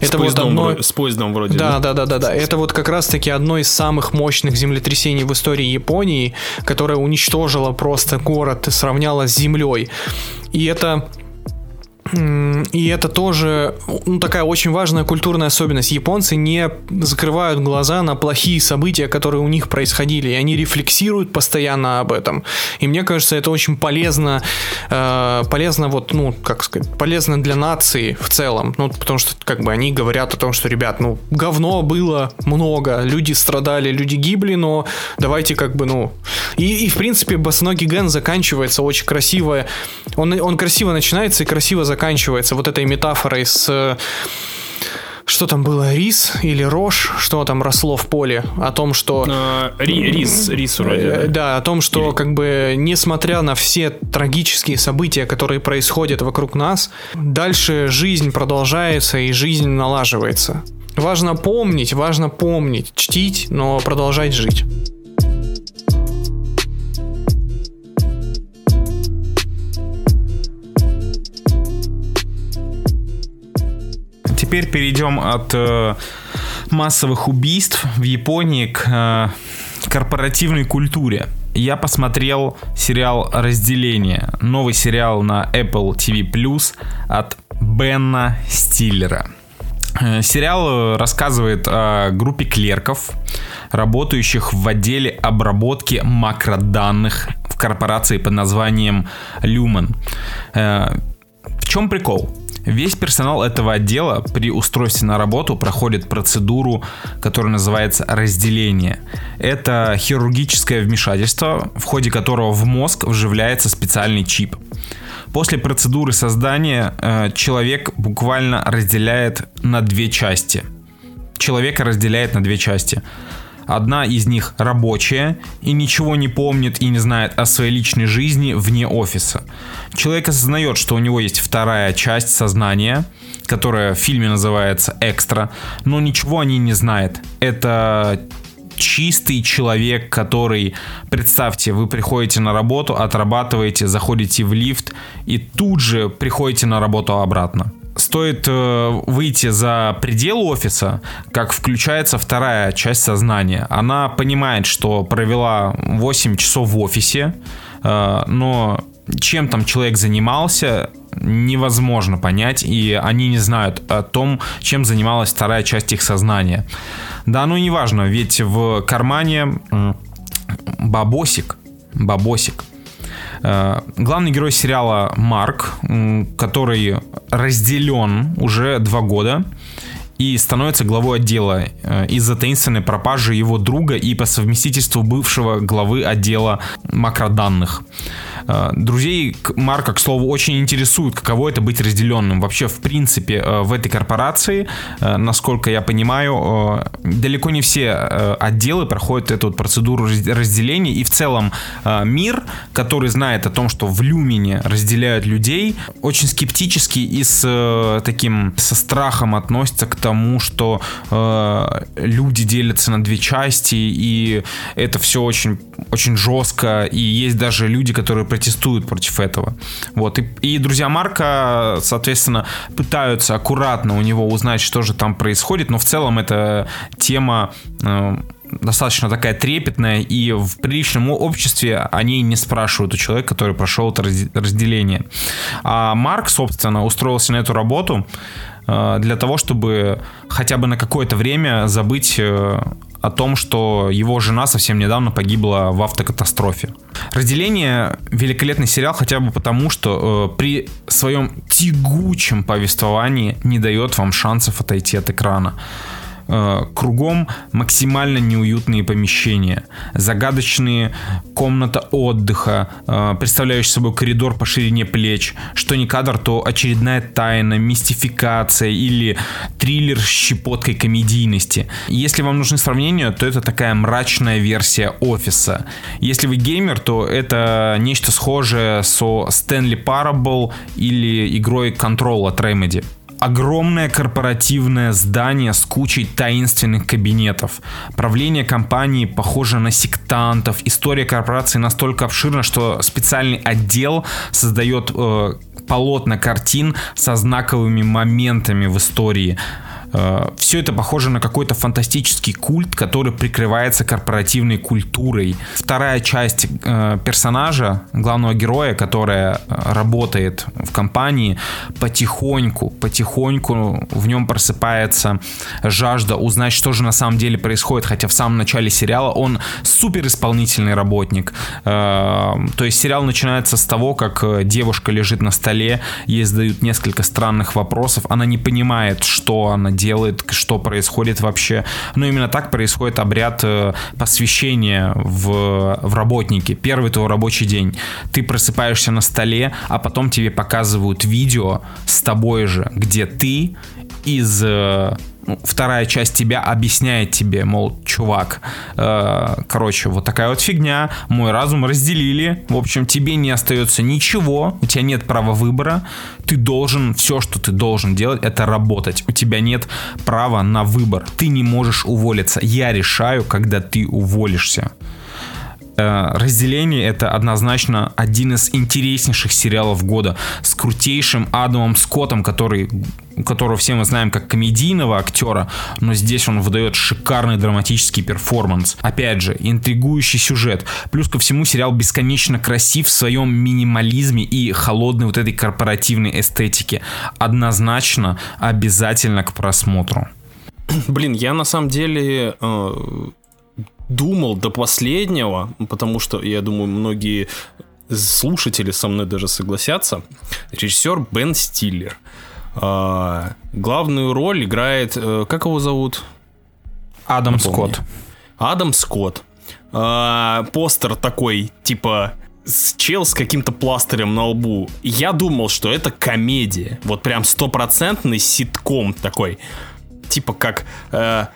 с, Это вот поездом, одно... вро- с поездом вроде. Да, да, да, да, да. Это вот как раз-таки одно из самых мощных землетрясений в истории Японии, которое уничтожило просто город сравняло с землей. И это И это тоже ну, такая очень важная культурная особенность. Японцы не закрывают глаза на плохие события, которые у них происходили, и они рефлексируют постоянно об этом. И мне кажется, это очень полезно, э, полезно вот, ну, как сказать, полезно для нации в целом. Ну, потому что, как бы, они говорят о том, что, ребят, ну, говно было много, люди страдали, люди гибли, но давайте, как бы, ну... И, и в принципе, Босоногий Ген заканчивается очень красиво. Он, он красиво начинается и красиво заканчивается заканчивается вот этой метафорой с что там было, рис или рожь, что там росло в поле, о том, что... А, ри, рис, рис вроде. Э, да, о том, что или... как бы несмотря на все трагические события, которые происходят вокруг нас, дальше жизнь продолжается и жизнь налаживается. Важно помнить, важно помнить, чтить, но продолжать жить. Теперь перейдем от э, массовых убийств в Японии к э, корпоративной культуре. Я посмотрел сериал «Разделение», новый сериал на Apple TV от Бена Стиллера. Э, сериал рассказывает о группе клерков, работающих в отделе обработки макроданных в корпорации под названием Lumen. Э, в чем прикол? Весь персонал этого отдела при устройстве на работу проходит процедуру, которая называется разделение. Это хирургическое вмешательство, в ходе которого в мозг вживляется специальный чип. После процедуры создания э, человек буквально разделяет на две части. Человека разделяет на две части. Одна из них рабочая и ничего не помнит и не знает о своей личной жизни вне офиса. Человек осознает, что у него есть вторая часть сознания, которая в фильме называется экстра, но ничего о ней не знает. Это чистый человек, который, представьте, вы приходите на работу, отрабатываете, заходите в лифт и тут же приходите на работу обратно стоит э, выйти за пределы офиса, как включается вторая часть сознания. Она понимает, что провела 8 часов в офисе, э, но чем там человек занимался, невозможно понять, и они не знают о том, чем занималась вторая часть их сознания. Да, ну и неважно, ведь в кармане бабосик, бабосик – главный герой сериала Марк, который разделен уже два года и становится главой отдела э, из-за таинственной пропажи его друга и по совместительству бывшего главы отдела макроданных. Э, друзей Марка, к слову, очень интересует, каково это быть разделенным. Вообще, в принципе, э, в этой корпорации, насколько я понимаю, далеко не все отделы проходят эту вот процедуру разделения. И в целом мир, который знает о том, что в Люмине разделяют людей, очень скептически и с таким, со страхом относится к тому, что люди делятся на две части, и это все очень, очень жестко, и есть даже люди, которые протестуют против этого. Вот. И, и друзья Марка, соответственно, пытаются аккуратно у него узнать, что же там происходит, но в целом эта тема э, достаточно такая трепетная, и в приличном обществе они не спрашивают у человека, который прошел это разделение. А Марк, собственно, устроился на эту работу э, для того, чтобы хотя бы на какое-то время забыть э, о том, что его жена совсем недавно погибла в автокатастрофе. Разделение великолепный сериал хотя бы потому, что э, при своем тягучем повествовании не дает вам шансов отойти от экрана. Э, кругом максимально неуютные помещения, загадочные комната отдыха, э, представляющая собой коридор по ширине плеч, что не кадр, то очередная тайна, мистификация или триллер с щепоткой комедийности. Если вам нужны сравнения, то это такая мрачная версия офиса. Если вы геймер, то это нечто схожее со Stanley Parable или игрой Control от Remedy огромное корпоративное здание с кучей таинственных кабинетов. Правление компании похоже на сектантов. История корпорации настолько обширна, что специальный отдел создает э, полотна картин со знаковыми моментами в истории все это похоже на какой-то фантастический культ, который прикрывается корпоративной культурой. Вторая часть э, персонажа, главного героя, которая работает в компании, потихоньку, потихоньку в нем просыпается жажда узнать, что же на самом деле происходит, хотя в самом начале сериала он супер исполнительный работник. То есть сериал начинается с того, как девушка лежит на столе, ей задают несколько странных вопросов, она не понимает, что она делает, что происходит вообще. Но именно так происходит обряд э, посвящения в, в работнике. Первый твой рабочий день. Ты просыпаешься на столе, а потом тебе показывают видео с тобой же, где ты из э, ну, вторая часть тебя объясняет тебе, мол, чувак, э, короче, вот такая вот фигня, мой разум разделили, в общем, тебе не остается ничего, у тебя нет права выбора, ты должен, все, что ты должен делать, это работать, у тебя нет права на выбор, ты не можешь уволиться, я решаю, когда ты уволишься. Э, разделение это однозначно один из интереснейших сериалов года с крутейшим Адамом Скоттом, который которого все мы знаем как комедийного актера, но здесь он выдает шикарный драматический перформанс. Опять же, интригующий сюжет. Плюс ко всему сериал бесконечно красив в своем минимализме и холодной вот этой корпоративной эстетике. Однозначно обязательно к просмотру. Блин, я на самом деле э, думал до последнего, потому что, я думаю, многие слушатели со мной даже согласятся, режиссер Бен Стиллер. А, главную роль играет, э, как его зовут? Адам Скотт. Адам Скотт. А, постер такой, типа, с чел с каким-то пластырем на лбу. Я думал, что это комедия. Вот прям стопроцентный ситком такой. Типа как... Э,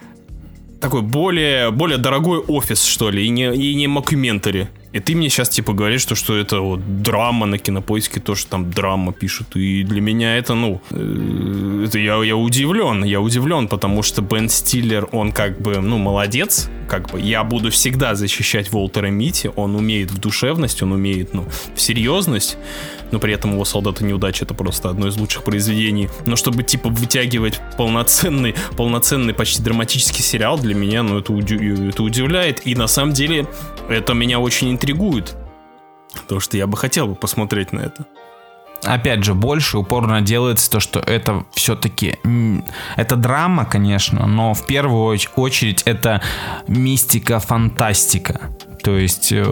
такой более, более дорогой офис, что ли, и не, и не мокюментари. И ты мне сейчас типа говоришь, что, что это вот драма на кинопоиске, то, что там драма пишут. И для меня это, ну, э, это я, я удивлен, я удивлен, потому что Бен Стиллер, он как бы, ну, молодец, как бы я буду всегда защищать Волтера Мити, он умеет в душевность, он умеет, ну, в серьезность но при этом его «Солдаты неудачи» это просто одно из лучших произведений. Но чтобы, типа, вытягивать полноценный, полноценный почти драматический сериал, для меня, ну, это, это удивляет. И на самом деле это меня очень интригует. Потому что я бы хотел бы посмотреть на это опять же, больше упорно делается то, что это все-таки... Это драма, конечно, но в первую очередь это мистика, фантастика. То есть э,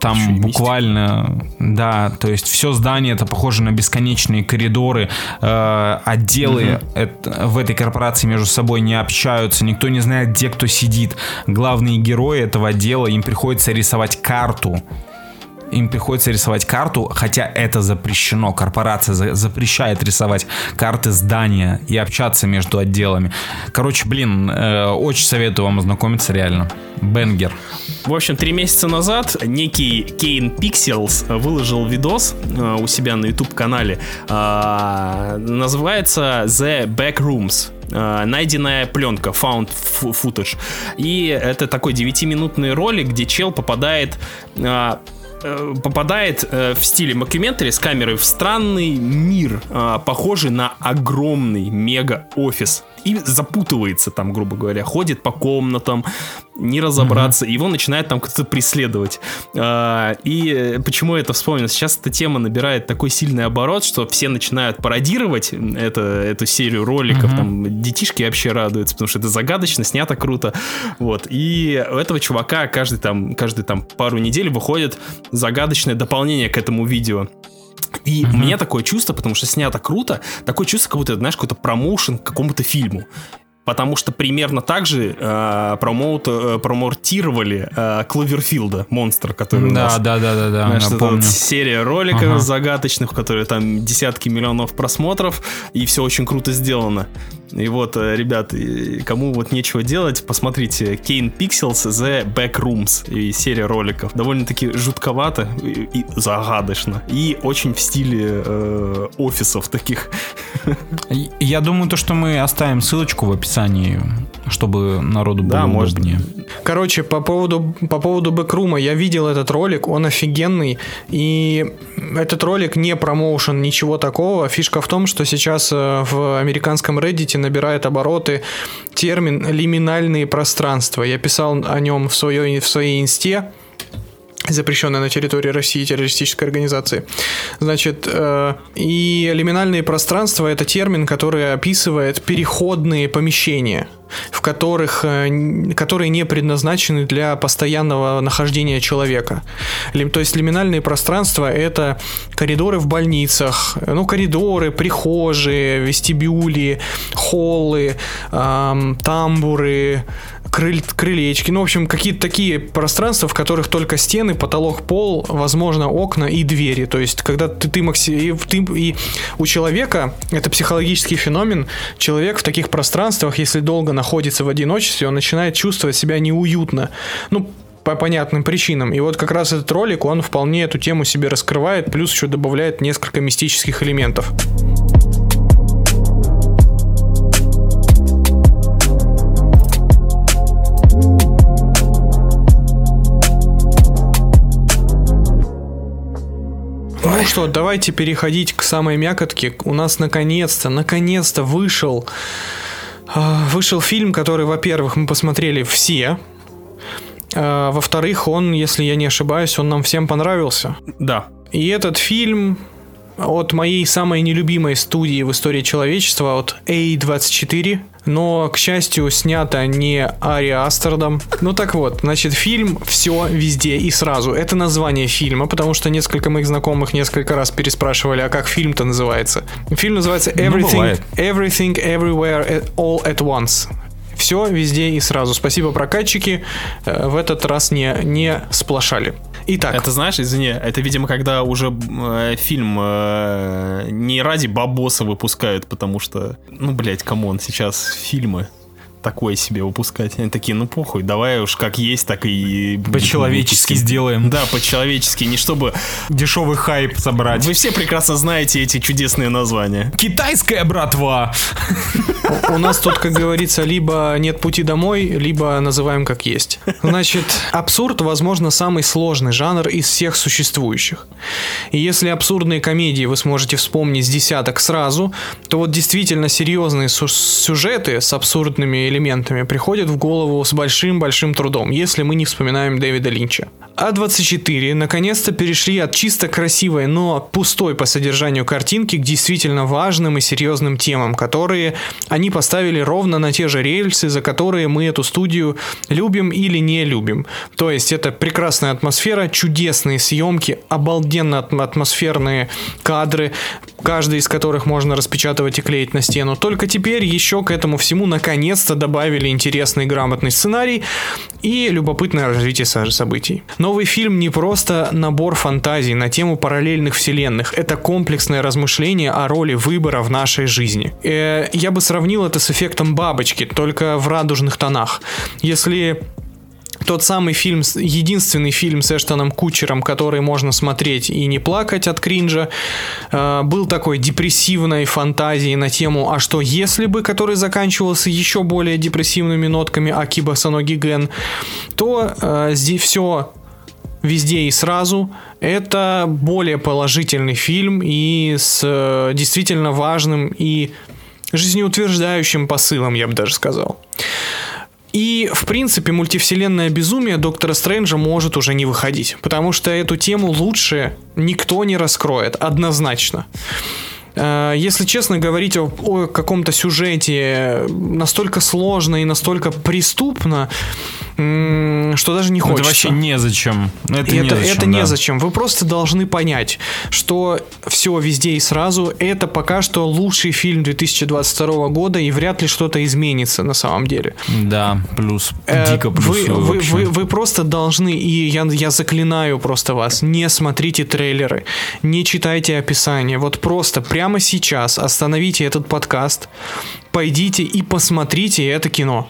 там буквально, мистика. да, то есть все здание это похоже на бесконечные коридоры, э, отделы угу. это, в этой корпорации между собой не общаются, никто не знает, где кто сидит. Главные герои этого отдела им приходится рисовать карту им приходится рисовать карту, хотя это запрещено. Корпорация за запрещает рисовать карты здания и общаться между отделами. Короче, блин, э, очень советую вам ознакомиться реально. Бенгер. В общем, три месяца назад некий Кейн Пикселс выложил видос э, у себя на YouTube канале. Э, называется The Backrooms. Uh, найденная пленка, found footage. И это такой 9-минутный ролик, где чел попадает э, Э, попадает э, в стиле мокюментари с камерой в странный мир, э, похожий на огромный мега-офис. И запутывается там, грубо говоря, ходит по комнатам, не разобраться, mm-hmm. его начинает там кто-то преследовать. И почему я это вспомнил? Сейчас эта тема набирает такой сильный оборот, что все начинают пародировать это, эту серию роликов, mm-hmm. там детишки вообще радуются, потому что это загадочно, снято круто. Вот. И у этого чувака каждый там, каждый там пару недель выходит загадочное дополнение к этому видео. И uh-huh. у меня такое чувство, потому что снято круто, такое чувство, как будто, знаешь, какой-то промоушен к какому-то фильму потому что примерно так же э, промоут, э, промоутировали э, Кловерфилда, монстр, который да, у нас... Да, да, да, да, Знаешь, вот серия роликов ага. загадочных, которые там десятки миллионов просмотров, и все очень круто сделано. И вот, э, ребят, кому вот нечего делать, посмотрите Kane Pixels The Backrooms и серия роликов. Довольно-таки жутковато и, и загадочно. И очень в стиле э, офисов таких. Я думаю, то, что мы оставим ссылочку в описании чтобы народу было Да, может. удобнее. Короче, по поводу, по поводу бэкрума, я видел этот ролик, он офигенный, и этот ролик не промоушен, ничего такого. Фишка в том, что сейчас э, в американском Reddit набирает обороты термин «лиминальные пространства». Я писал о нем в своей, в своей инсте, запрещенной на территории России террористической организации. Значит, э, и лиминальные пространства это термин, который описывает переходные помещения, в которых, э, которые не предназначены для постоянного нахождения человека. То есть лиминальные пространства это коридоры в больницах, э, ну коридоры, прихожие, вестибюли, холлы, ам, тамбуры, крыль- крылечки, ну, в общем, какие-то такие пространства, в которых только стены, потолок, пол, возможно, окна и двери. То есть, когда ты, ты, макси- и, ты- и у человека, это психологический феномен, человек в таких пространствах, если долго находится в одиночестве, он начинает чувствовать себя неуютно. Ну, по понятным причинам. И вот как раз этот ролик, он вполне эту тему себе раскрывает, плюс еще добавляет несколько мистических элементов. Ну что, давайте переходить к самой мякотке. У нас наконец-то, наконец-то вышел, а, вышел фильм, который, во-первых, мы посмотрели все. А, Во-вторых, он, если я не ошибаюсь, он нам всем понравился. Да. И этот фильм от моей самой нелюбимой студии в истории человечества, от A24, но, к счастью, снято не Ари Астердом. Ну так вот, значит, фильм «Все везде и сразу». Это название фильма, потому что несколько моих знакомых несколько раз переспрашивали, а как фильм-то называется. Фильм называется Everything, бывает. Everything Everywhere All at Once. Все везде и сразу. Спасибо, прокатчики. Э, В этот раз не, не сплошали. Итак, Это знаешь, извини, это, видимо, когда уже э, фильм э, не ради бабоса выпускают, потому что, ну, блядь, come on, сейчас фильмы такое себе выпускать. Они такие, ну похуй, давай уж как есть, так и... По-человечески выпустим. сделаем. Да, по-человечески, не чтобы... Дешевый хайп собрать. Вы все прекрасно знаете эти чудесные названия. Китайская братва! У нас тут, как говорится, либо нет пути домой, либо называем как есть. Значит, абсурд, возможно, самый сложный жанр из всех существующих. И если абсурдные комедии вы сможете вспомнить с десяток сразу, то вот действительно серьезные су- сюжеты с абсурдными элементами приходят в голову с большим-большим трудом, если мы не вспоминаем Дэвида Линча. А24 наконец-то перешли от чисто красивой, но пустой по содержанию картинки к действительно важным и серьезным темам, которые они поставили ровно на те же рельсы, за которые мы эту студию любим или не любим. То есть это прекрасная атмосфера, чудесные съемки, обалденно атм- атмосферные кадры, каждый из которых можно распечатывать и клеить на стену. Только теперь еще к этому всему наконец-то добавили интересный грамотный сценарий и любопытное развитие со- событий. Новый фильм не просто набор фантазий на тему параллельных вселенных, это комплексное размышление о роли выбора в нашей жизни. Э, я бы сравнил это с эффектом бабочки, только в радужных тонах. Если тот самый фильм, единственный фильм с Эштоном Кучером, который можно смотреть и не плакать от кринжа, э, был такой депрессивной фантазией на тему «А что если бы?», который заканчивался еще более депрессивными нотками Акиба Саноги Ген, то э, здесь все везде и сразу. Это более положительный фильм и с э, действительно важным и жизнеутверждающим посылом, я бы даже сказал. И, в принципе, мультивселенная безумие Доктора Стрэнджа может уже не выходить, потому что эту тему лучше никто не раскроет, однозначно. Э, Если честно говорить о, о каком-то сюжете настолько сложно и настолько преступно, что даже не хочется. Это вообще незачем. Это, это, незачем, это да. незачем. Вы просто должны понять, что все везде и сразу это пока что лучший фильм 2022 года, и вряд ли что-то изменится на самом деле. Да, плюс. Э, Дико вы, плюсую вы, вообще. вы, вы просто должны, и я, я заклинаю просто вас, не смотрите трейлеры, не читайте описание. Вот просто прямо сейчас остановите этот подкаст, пойдите и посмотрите это кино.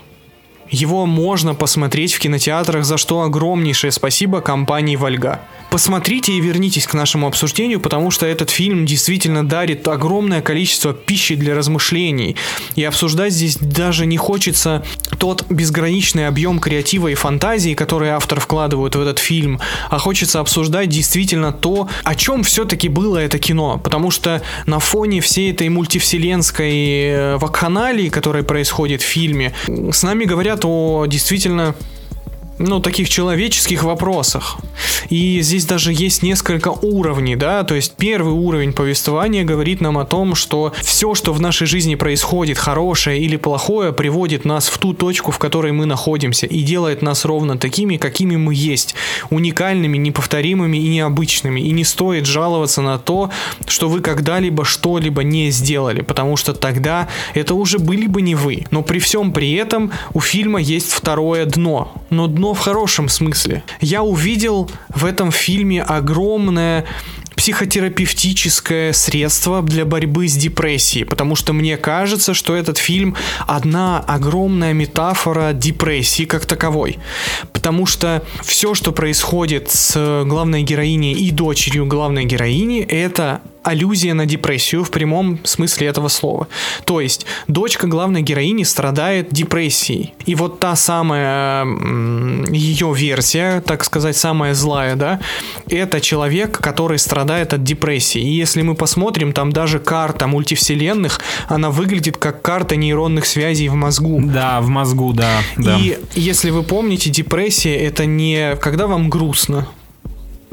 Его можно посмотреть в кинотеатрах, за что огромнейшее спасибо компании «Вольга». Посмотрите и вернитесь к нашему обсуждению, потому что этот фильм действительно дарит огромное количество пищи для размышлений. И обсуждать здесь даже не хочется тот безграничный объем креатива и фантазии, который автор вкладывает в этот фильм, а хочется обсуждать действительно то, о чем все-таки было это кино. Потому что на фоне всей этой мультивселенской э, вакханалии, которая происходит в фильме, с нами говорят о действительно ну, таких человеческих вопросах. И здесь даже есть несколько уровней, да, то есть первый уровень повествования говорит нам о том, что все, что в нашей жизни происходит, хорошее или плохое, приводит нас в ту точку, в которой мы находимся, и делает нас ровно такими, какими мы есть, уникальными, неповторимыми и необычными. И не стоит жаловаться на то, что вы когда-либо что-либо не сделали, потому что тогда это уже были бы не вы. Но при всем при этом у фильма есть второе дно. Но дно в хорошем смысле. Я увидел в этом фильме огромное психотерапевтическое средство для борьбы с депрессией, потому что мне кажется, что этот фильм одна огромная метафора депрессии как таковой. Потому что все, что происходит с главной героиней и дочерью главной героини, это аллюзия на депрессию в прямом смысле этого слова. То есть дочка главной героини страдает депрессией. И вот та самая ее версия, так сказать, самая злая, да, это человек, который страдает от депрессии. И если мы посмотрим, там даже карта мультивселенных, она выглядит как карта нейронных связей в мозгу. Да, в мозгу, да. да. И если вы помните, депрессия это не когда вам грустно,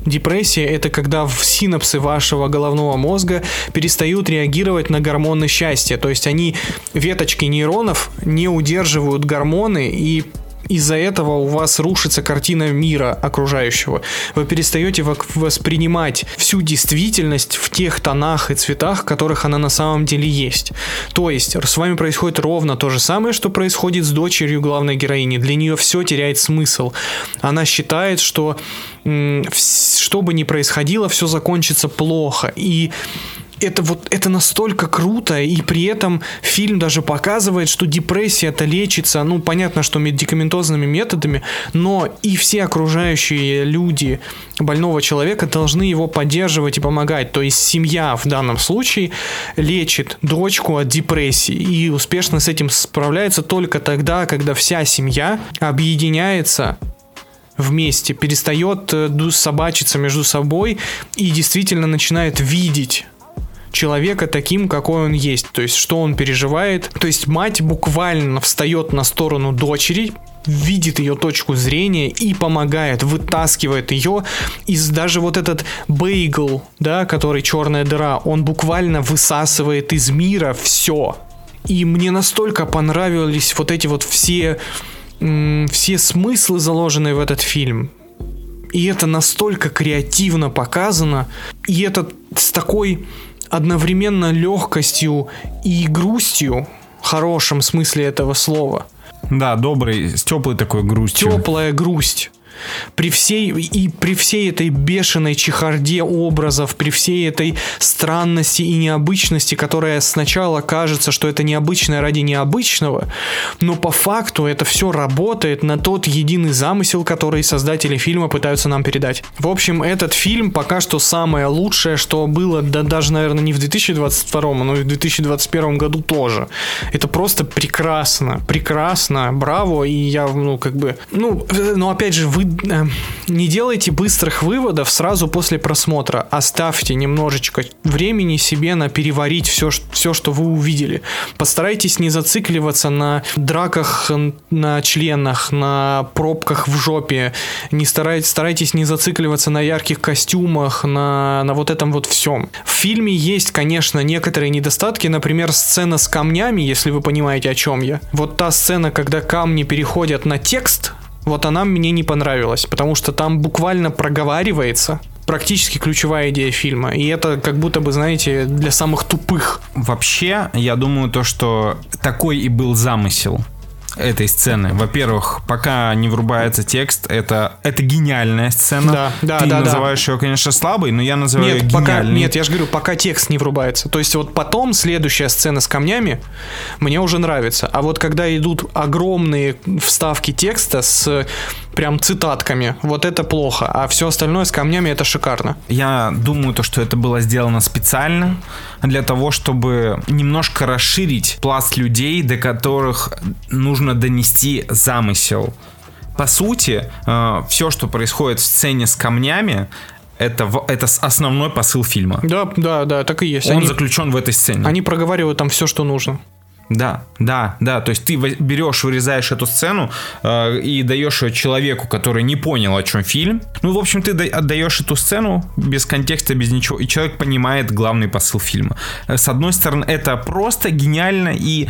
Депрессия – это когда в синапсы вашего головного мозга перестают реагировать на гормоны счастья. То есть они, веточки нейронов, не удерживают гормоны и из-за этого у вас рушится картина мира окружающего. Вы перестаете воспринимать всю действительность в тех тонах и цветах, которых она на самом деле есть. То есть с вами происходит ровно то же самое, что происходит с дочерью главной героини. Для нее все теряет смысл. Она считает, что что бы ни происходило, все закончится плохо. И это вот это настолько круто, и при этом фильм даже показывает, что депрессия это лечится, ну понятно, что медикаментозными методами, но и все окружающие люди больного человека должны его поддерживать и помогать. То есть семья в данном случае лечит дочку от депрессии и успешно с этим справляется только тогда, когда вся семья объединяется вместе, перестает э, собачиться между собой и действительно начинает видеть человека таким, какой он есть, то есть что он переживает. То есть мать буквально встает на сторону дочери, видит ее точку зрения и помогает, вытаскивает ее из даже вот этот бейгл, да, который черная дыра, он буквально высасывает из мира все. И мне настолько понравились вот эти вот все, все смыслы, заложенные в этот фильм. И это настолько креативно показано, и это с такой одновременно легкостью и грустью, в хорошем смысле этого слова. Да, добрый, с теплой такой грустью. Теплая грусть при всей и при всей этой бешеной чехарде образов, при всей этой странности и необычности, которая сначала кажется, что это необычное ради необычного, но по факту это все работает на тот единый замысел, который создатели фильма пытаются нам передать. В общем, этот фильм пока что самое лучшее, что было, да даже, наверное, не в 2022, но и в 2021 году тоже. Это просто прекрасно, прекрасно, браво, и я, ну, как бы, ну, э, но опять же, вы Э, не делайте быстрых выводов сразу после просмотра. Оставьте немножечко времени себе на переварить все, все что вы увидели. Постарайтесь не зацикливаться на драках на членах, на пробках в жопе. Не старайтесь, старайтесь не зацикливаться на ярких костюмах, на, на вот этом вот всем. В фильме есть, конечно, некоторые недостатки. Например, сцена с камнями, если вы понимаете, о чем я. Вот та сцена, когда камни переходят на текст, вот она мне не понравилась, потому что там буквально проговаривается практически ключевая идея фильма. И это как будто бы, знаете, для самых тупых. Вообще, я думаю, то, что такой и был замысел этой сцены. Во-первых, пока не врубается текст, это, это гениальная сцена. Да, да, Ты да, да. называешь ее, конечно, слабой, но я называю Нет, ее пока, гениальной. нет, я же говорю, пока текст не врубается. То есть вот потом следующая сцена с камнями мне уже нравится. А вот когда идут огромные вставки текста с прям цитатками, вот это плохо. А все остальное с камнями это шикарно. Я думаю, то, что это было сделано специально для того, чтобы немножко расширить пласт людей, до которых нужно донести замысел. По сути, все, что происходит в сцене с камнями, это, это основной посыл фильма. Да, да, да, так и есть. Он Они, заключен в этой сцене. они проговаривают там все, что нужно. Да, да, да. То есть ты берешь, вырезаешь эту сцену э, и даешь ее человеку, который не понял, о чем фильм. Ну, в общем, ты да- отдаешь эту сцену без контекста, без ничего, и человек понимает главный посыл фильма. Э, С одной стороны, это просто гениально и,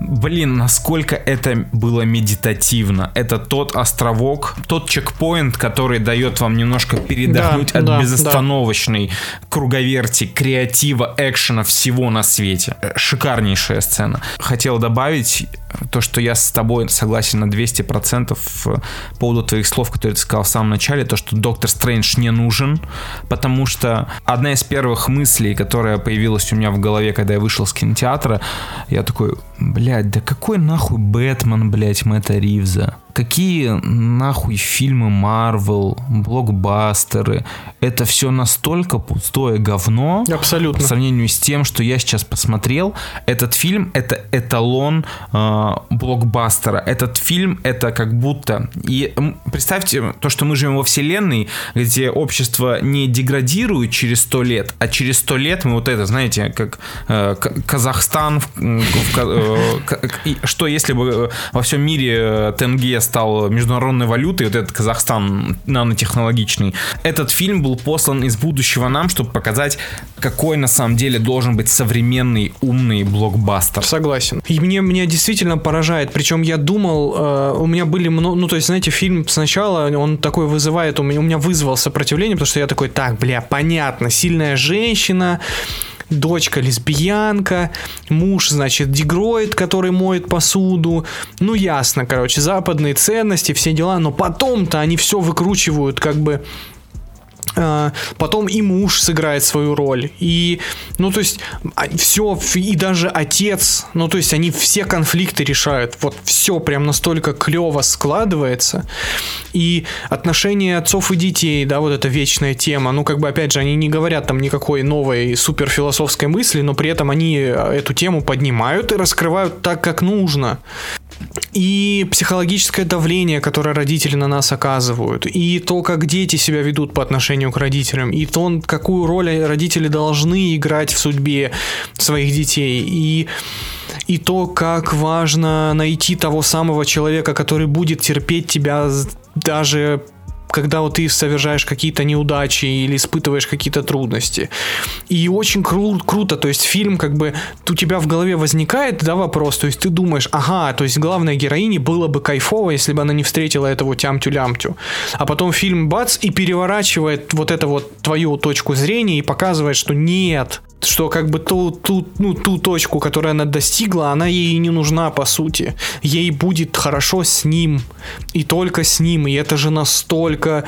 блин, насколько это было медитативно. Это тот островок, тот чекпоинт, который дает вам немножко передохнуть Да, от да, безостановочной круговерти, креатива, экшена всего на свете. Э, Шикарнейшая сцена. Хотел добавить то, что я с тобой согласен на 200% по поводу твоих слов, которые ты сказал в самом начале, то, что Доктор Стрэндж не нужен, потому что одна из первых мыслей, которая появилась у меня в голове, когда я вышел с кинотеатра, я такой, блядь, да какой нахуй Бэтмен, блядь, Мэтта Ривза? Какие нахуй фильмы Марвел, блокбастеры? Это все настолько пустое говно. Абсолютно. По сравнению с тем, что я сейчас посмотрел, этот фильм это эталон э, блокбастера. Этот фильм это как будто... И представьте то, что мы живем во вселенной, где общество не деградирует через сто лет, а через сто лет мы вот это, знаете, как э, Казахстан, в- в э, что если бы э, во всем мире э, тенге стал международной валютой, вот этот Казахстан нанотехнологичный, этот фильм был послан из будущего нам, чтобы показать, какой на самом деле должен быть современный умный блокбастер. Согласен. И мне, меня действительно поражает. Причем я думал, э, у меня были много... Ну, то есть, знаете, фильм сначала, он такой вызывает, у меня, у меня вызвал сопротивление, потому что я такой, так, бля, понятно, сильная женщина, дочка лесбиянка, муж, значит, дегроид, который моет посуду. Ну, ясно, короче, западные ценности, все дела. Но потом-то они все выкручивают как бы Потом и муж сыграет свою роль. И, ну, то есть, все, и даже отец, ну, то есть, они все конфликты решают. Вот все прям настолько клево складывается. И отношения отцов и детей, да, вот эта вечная тема. Ну, как бы, опять же, они не говорят там никакой новой суперфилософской мысли, но при этом они эту тему поднимают и раскрывают так, как нужно и психологическое давление, которое родители на нас оказывают, и то, как дети себя ведут по отношению к родителям, и то, какую роль родители должны играть в судьбе своих детей, и и то, как важно найти того самого человека, который будет терпеть тебя даже когда вот ты совершаешь какие-то неудачи или испытываешь какие-то трудности. И очень кру- круто, то есть фильм как бы у тебя в голове возникает, да, вопрос, то есть ты думаешь, ага, то есть главной героине было бы кайфово, если бы она не встретила этого тямтю-лямтю. А потом фильм бац и переворачивает вот это вот твою точку зрения и показывает, что нет, что как бы ту, ту, ну, ту точку, которую она достигла, она ей не нужна по сути. Ей будет хорошо с ним. И только с ним. И это же настолько...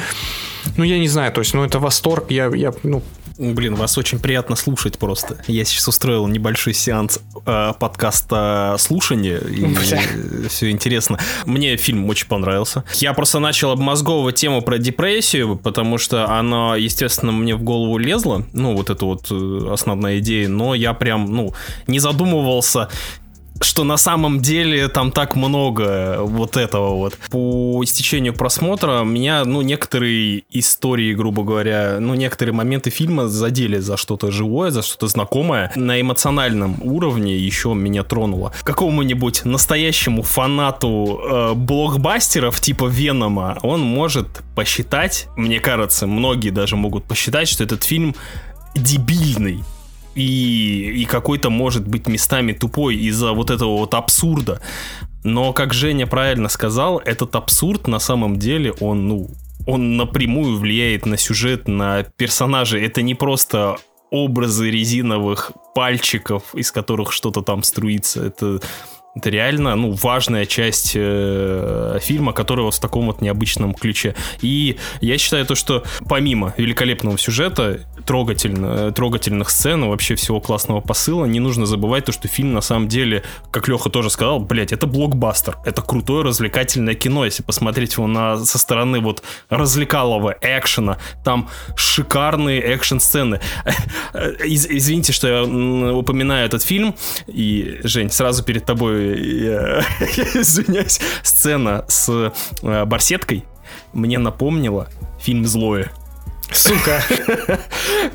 Ну, я не знаю, то есть, ну, это восторг. Я, я ну, Блин, вас очень приятно слушать просто. Я сейчас устроил небольшой сеанс э, подкаста слушания, и Бля. все интересно. Мне фильм очень понравился. Я просто начал обмозговывать тему про депрессию, потому что она, естественно, мне в голову лезла, ну, вот эта вот э, основная идея, но я прям, ну, не задумывался, что на самом деле там так много вот этого вот. По истечению просмотра меня, ну, некоторые истории, грубо говоря, ну, некоторые моменты фильма задели за что-то живое, за что-то знакомое. На эмоциональном уровне еще меня тронуло. Какому-нибудь настоящему фанату э, блокбастеров типа Венома он может посчитать, мне кажется, многие даже могут посчитать, что этот фильм дебильный и, и какой-то может быть местами тупой из-за вот этого вот абсурда. Но, как Женя правильно сказал, этот абсурд на самом деле, он, ну, он напрямую влияет на сюжет, на персонажей. Это не просто образы резиновых пальчиков, из которых что-то там струится. Это Это реально, ну, важная часть э, фильма, который вот в таком вот необычном ключе. И я считаю то, что помимо великолепного сюжета, трогательно, трогательных сцен, вообще всего классного посыла, не нужно забывать то, что фильм на самом деле, как Леха тоже сказал, блять, это блокбастер, это крутое развлекательное кино, если посмотреть его на, со стороны вот развлекалого экшена, там шикарные экшн-сцены. Из, извините, что я упоминаю этот фильм, и, Жень, сразу перед тобой я, я извиняюсь, сцена с э, барсеткой мне напомнила фильм «Злое». Сука.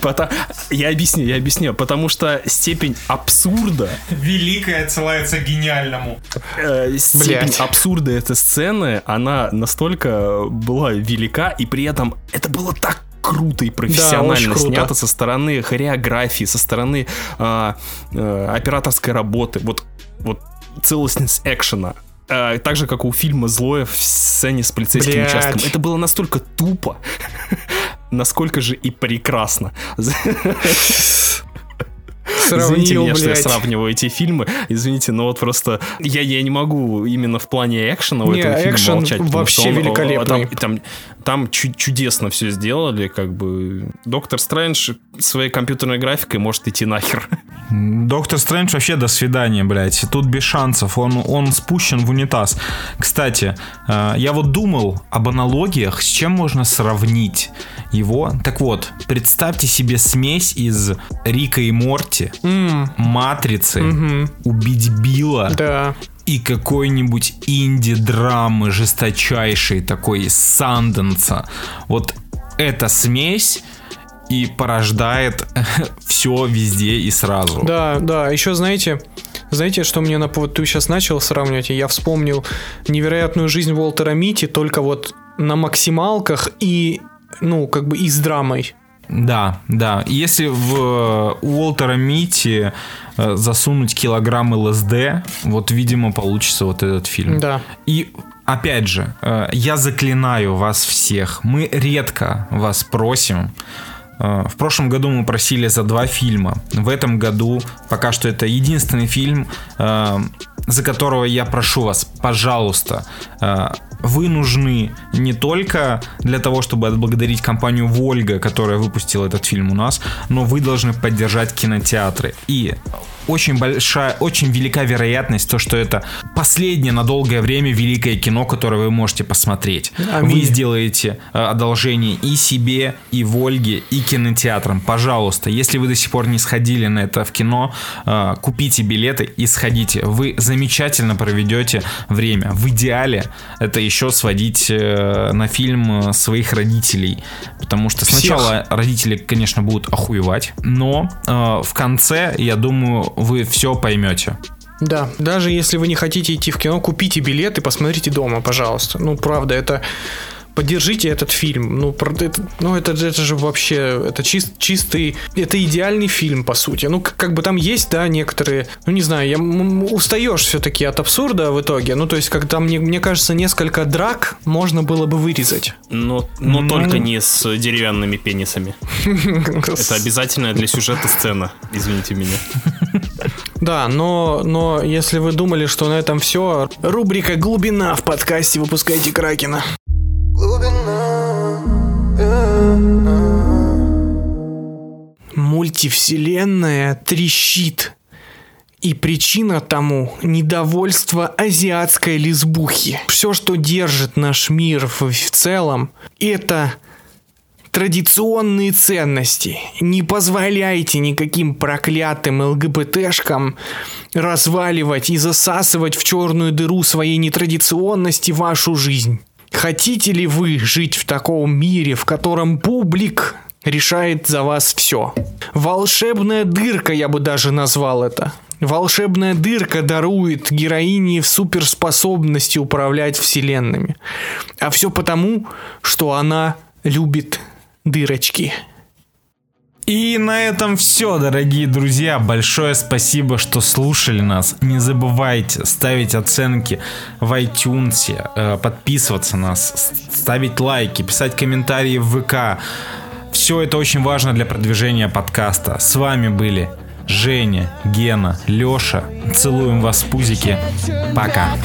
Я объясню, я объясню. Потому что степень абсурда... Великая отсылается к гениальному. Э, степень абсурда этой сцены, она настолько была велика, и при этом это было так круто и профессионально да, снято со стороны хореографии, со стороны э, э, операторской работы. Вот, вот целостность экшена. Э, так же, как у фильма «Злое» в сцене с полицейским Блядь. участком. Это было настолько тупо, насколько же и прекрасно. Сравнил, Извините меня, блядь. что я сравниваю эти фильмы. Извините, но вот просто я, я не могу именно в плане экшена у этого фильма молчать. вообще он, великолепный. Там, там, там чудесно все сделали, как бы. Доктор Стрэндж своей компьютерной графикой может идти нахер. Доктор Стрэндж вообще до свидания, блядь. Тут без шансов. Он, он спущен в унитаз. Кстати, э, я вот думал об аналогиях, с чем можно сравнить его. Так вот, представьте себе смесь из Рика и Морти, mm. Матрицы, mm-hmm. Убить Билла. Да и какой-нибудь инди-драмы жесточайшей такой Санденса. Вот эта смесь и порождает все везде и сразу. Да, да. Еще знаете, знаете, что мне на вот ты сейчас начал сравнивать, и я вспомнил невероятную жизнь Уолтера Мити только вот на максималках и ну как бы и с драмой. Да, да. Если в Уолтера Мити э, засунуть килограмм ЛСД, вот, видимо, получится вот этот фильм. Да. И опять же, э, я заклинаю вас всех. Мы редко вас просим Э, в прошлом году мы просили за два фильма. В этом году пока что это единственный фильм, э, за которого я прошу вас, пожалуйста, э, вы нужны не только для того, чтобы отблагодарить компанию Вольга, которая выпустила этот фильм у нас, но вы должны поддержать кинотеатры. И очень большая, очень велика вероятность, то, что это последнее на долгое время великое кино, которое вы можете посмотреть. Аминь. Вы сделаете э, одолжение и себе, и Вольге, и кинотеатрам. Пожалуйста, если вы до сих пор не сходили на это в кино, э, купите билеты и сходите. Вы замечательно проведете время. В идеале это еще сводить э, на фильм своих родителей. Потому что сначала Всех. родители, конечно, будут охуевать, но в конце, я думаю, вы все поймете. Да, даже если вы не хотите идти в кино, купите билет и посмотрите дома, пожалуйста. Ну, правда, это поддержите этот фильм. Ну, это, ну это, это же вообще, это чист, чистый, это идеальный фильм, по сути. Ну, как, как бы там есть, да, некоторые, ну, не знаю, я, устаешь все-таки от абсурда в итоге. Ну, то есть, когда мне, мне кажется, несколько драк можно было бы вырезать. Но, но ну, только не с деревянными пенисами. Это обязательная для сюжета сцена, извините меня. Да, но, но если вы думали, что на этом все, рубрика «Глубина» в подкасте «Выпускайте Кракена». Мультивселенная трещит. И причина тому – недовольство азиатской лесбухи. Все, что держит наш мир в, в целом, это традиционные ценности. Не позволяйте никаким проклятым ЛГБТшкам разваливать и засасывать в черную дыру своей нетрадиционности вашу жизнь. Хотите ли вы жить в таком мире, в котором публик решает за вас все? Волшебная дырка, я бы даже назвал это. Волшебная дырка дарует героине суперспособности управлять вселенными. А все потому, что она любит дырочки. И на этом все, дорогие друзья. Большое спасибо, что слушали нас. Не забывайте ставить оценки в iTunes, э, подписываться на нас, ставить лайки, писать комментарии в ВК. Все это очень важно для продвижения подкаста. С вами были Женя, Гена, Леша. Целуем вас в пузики. Пока.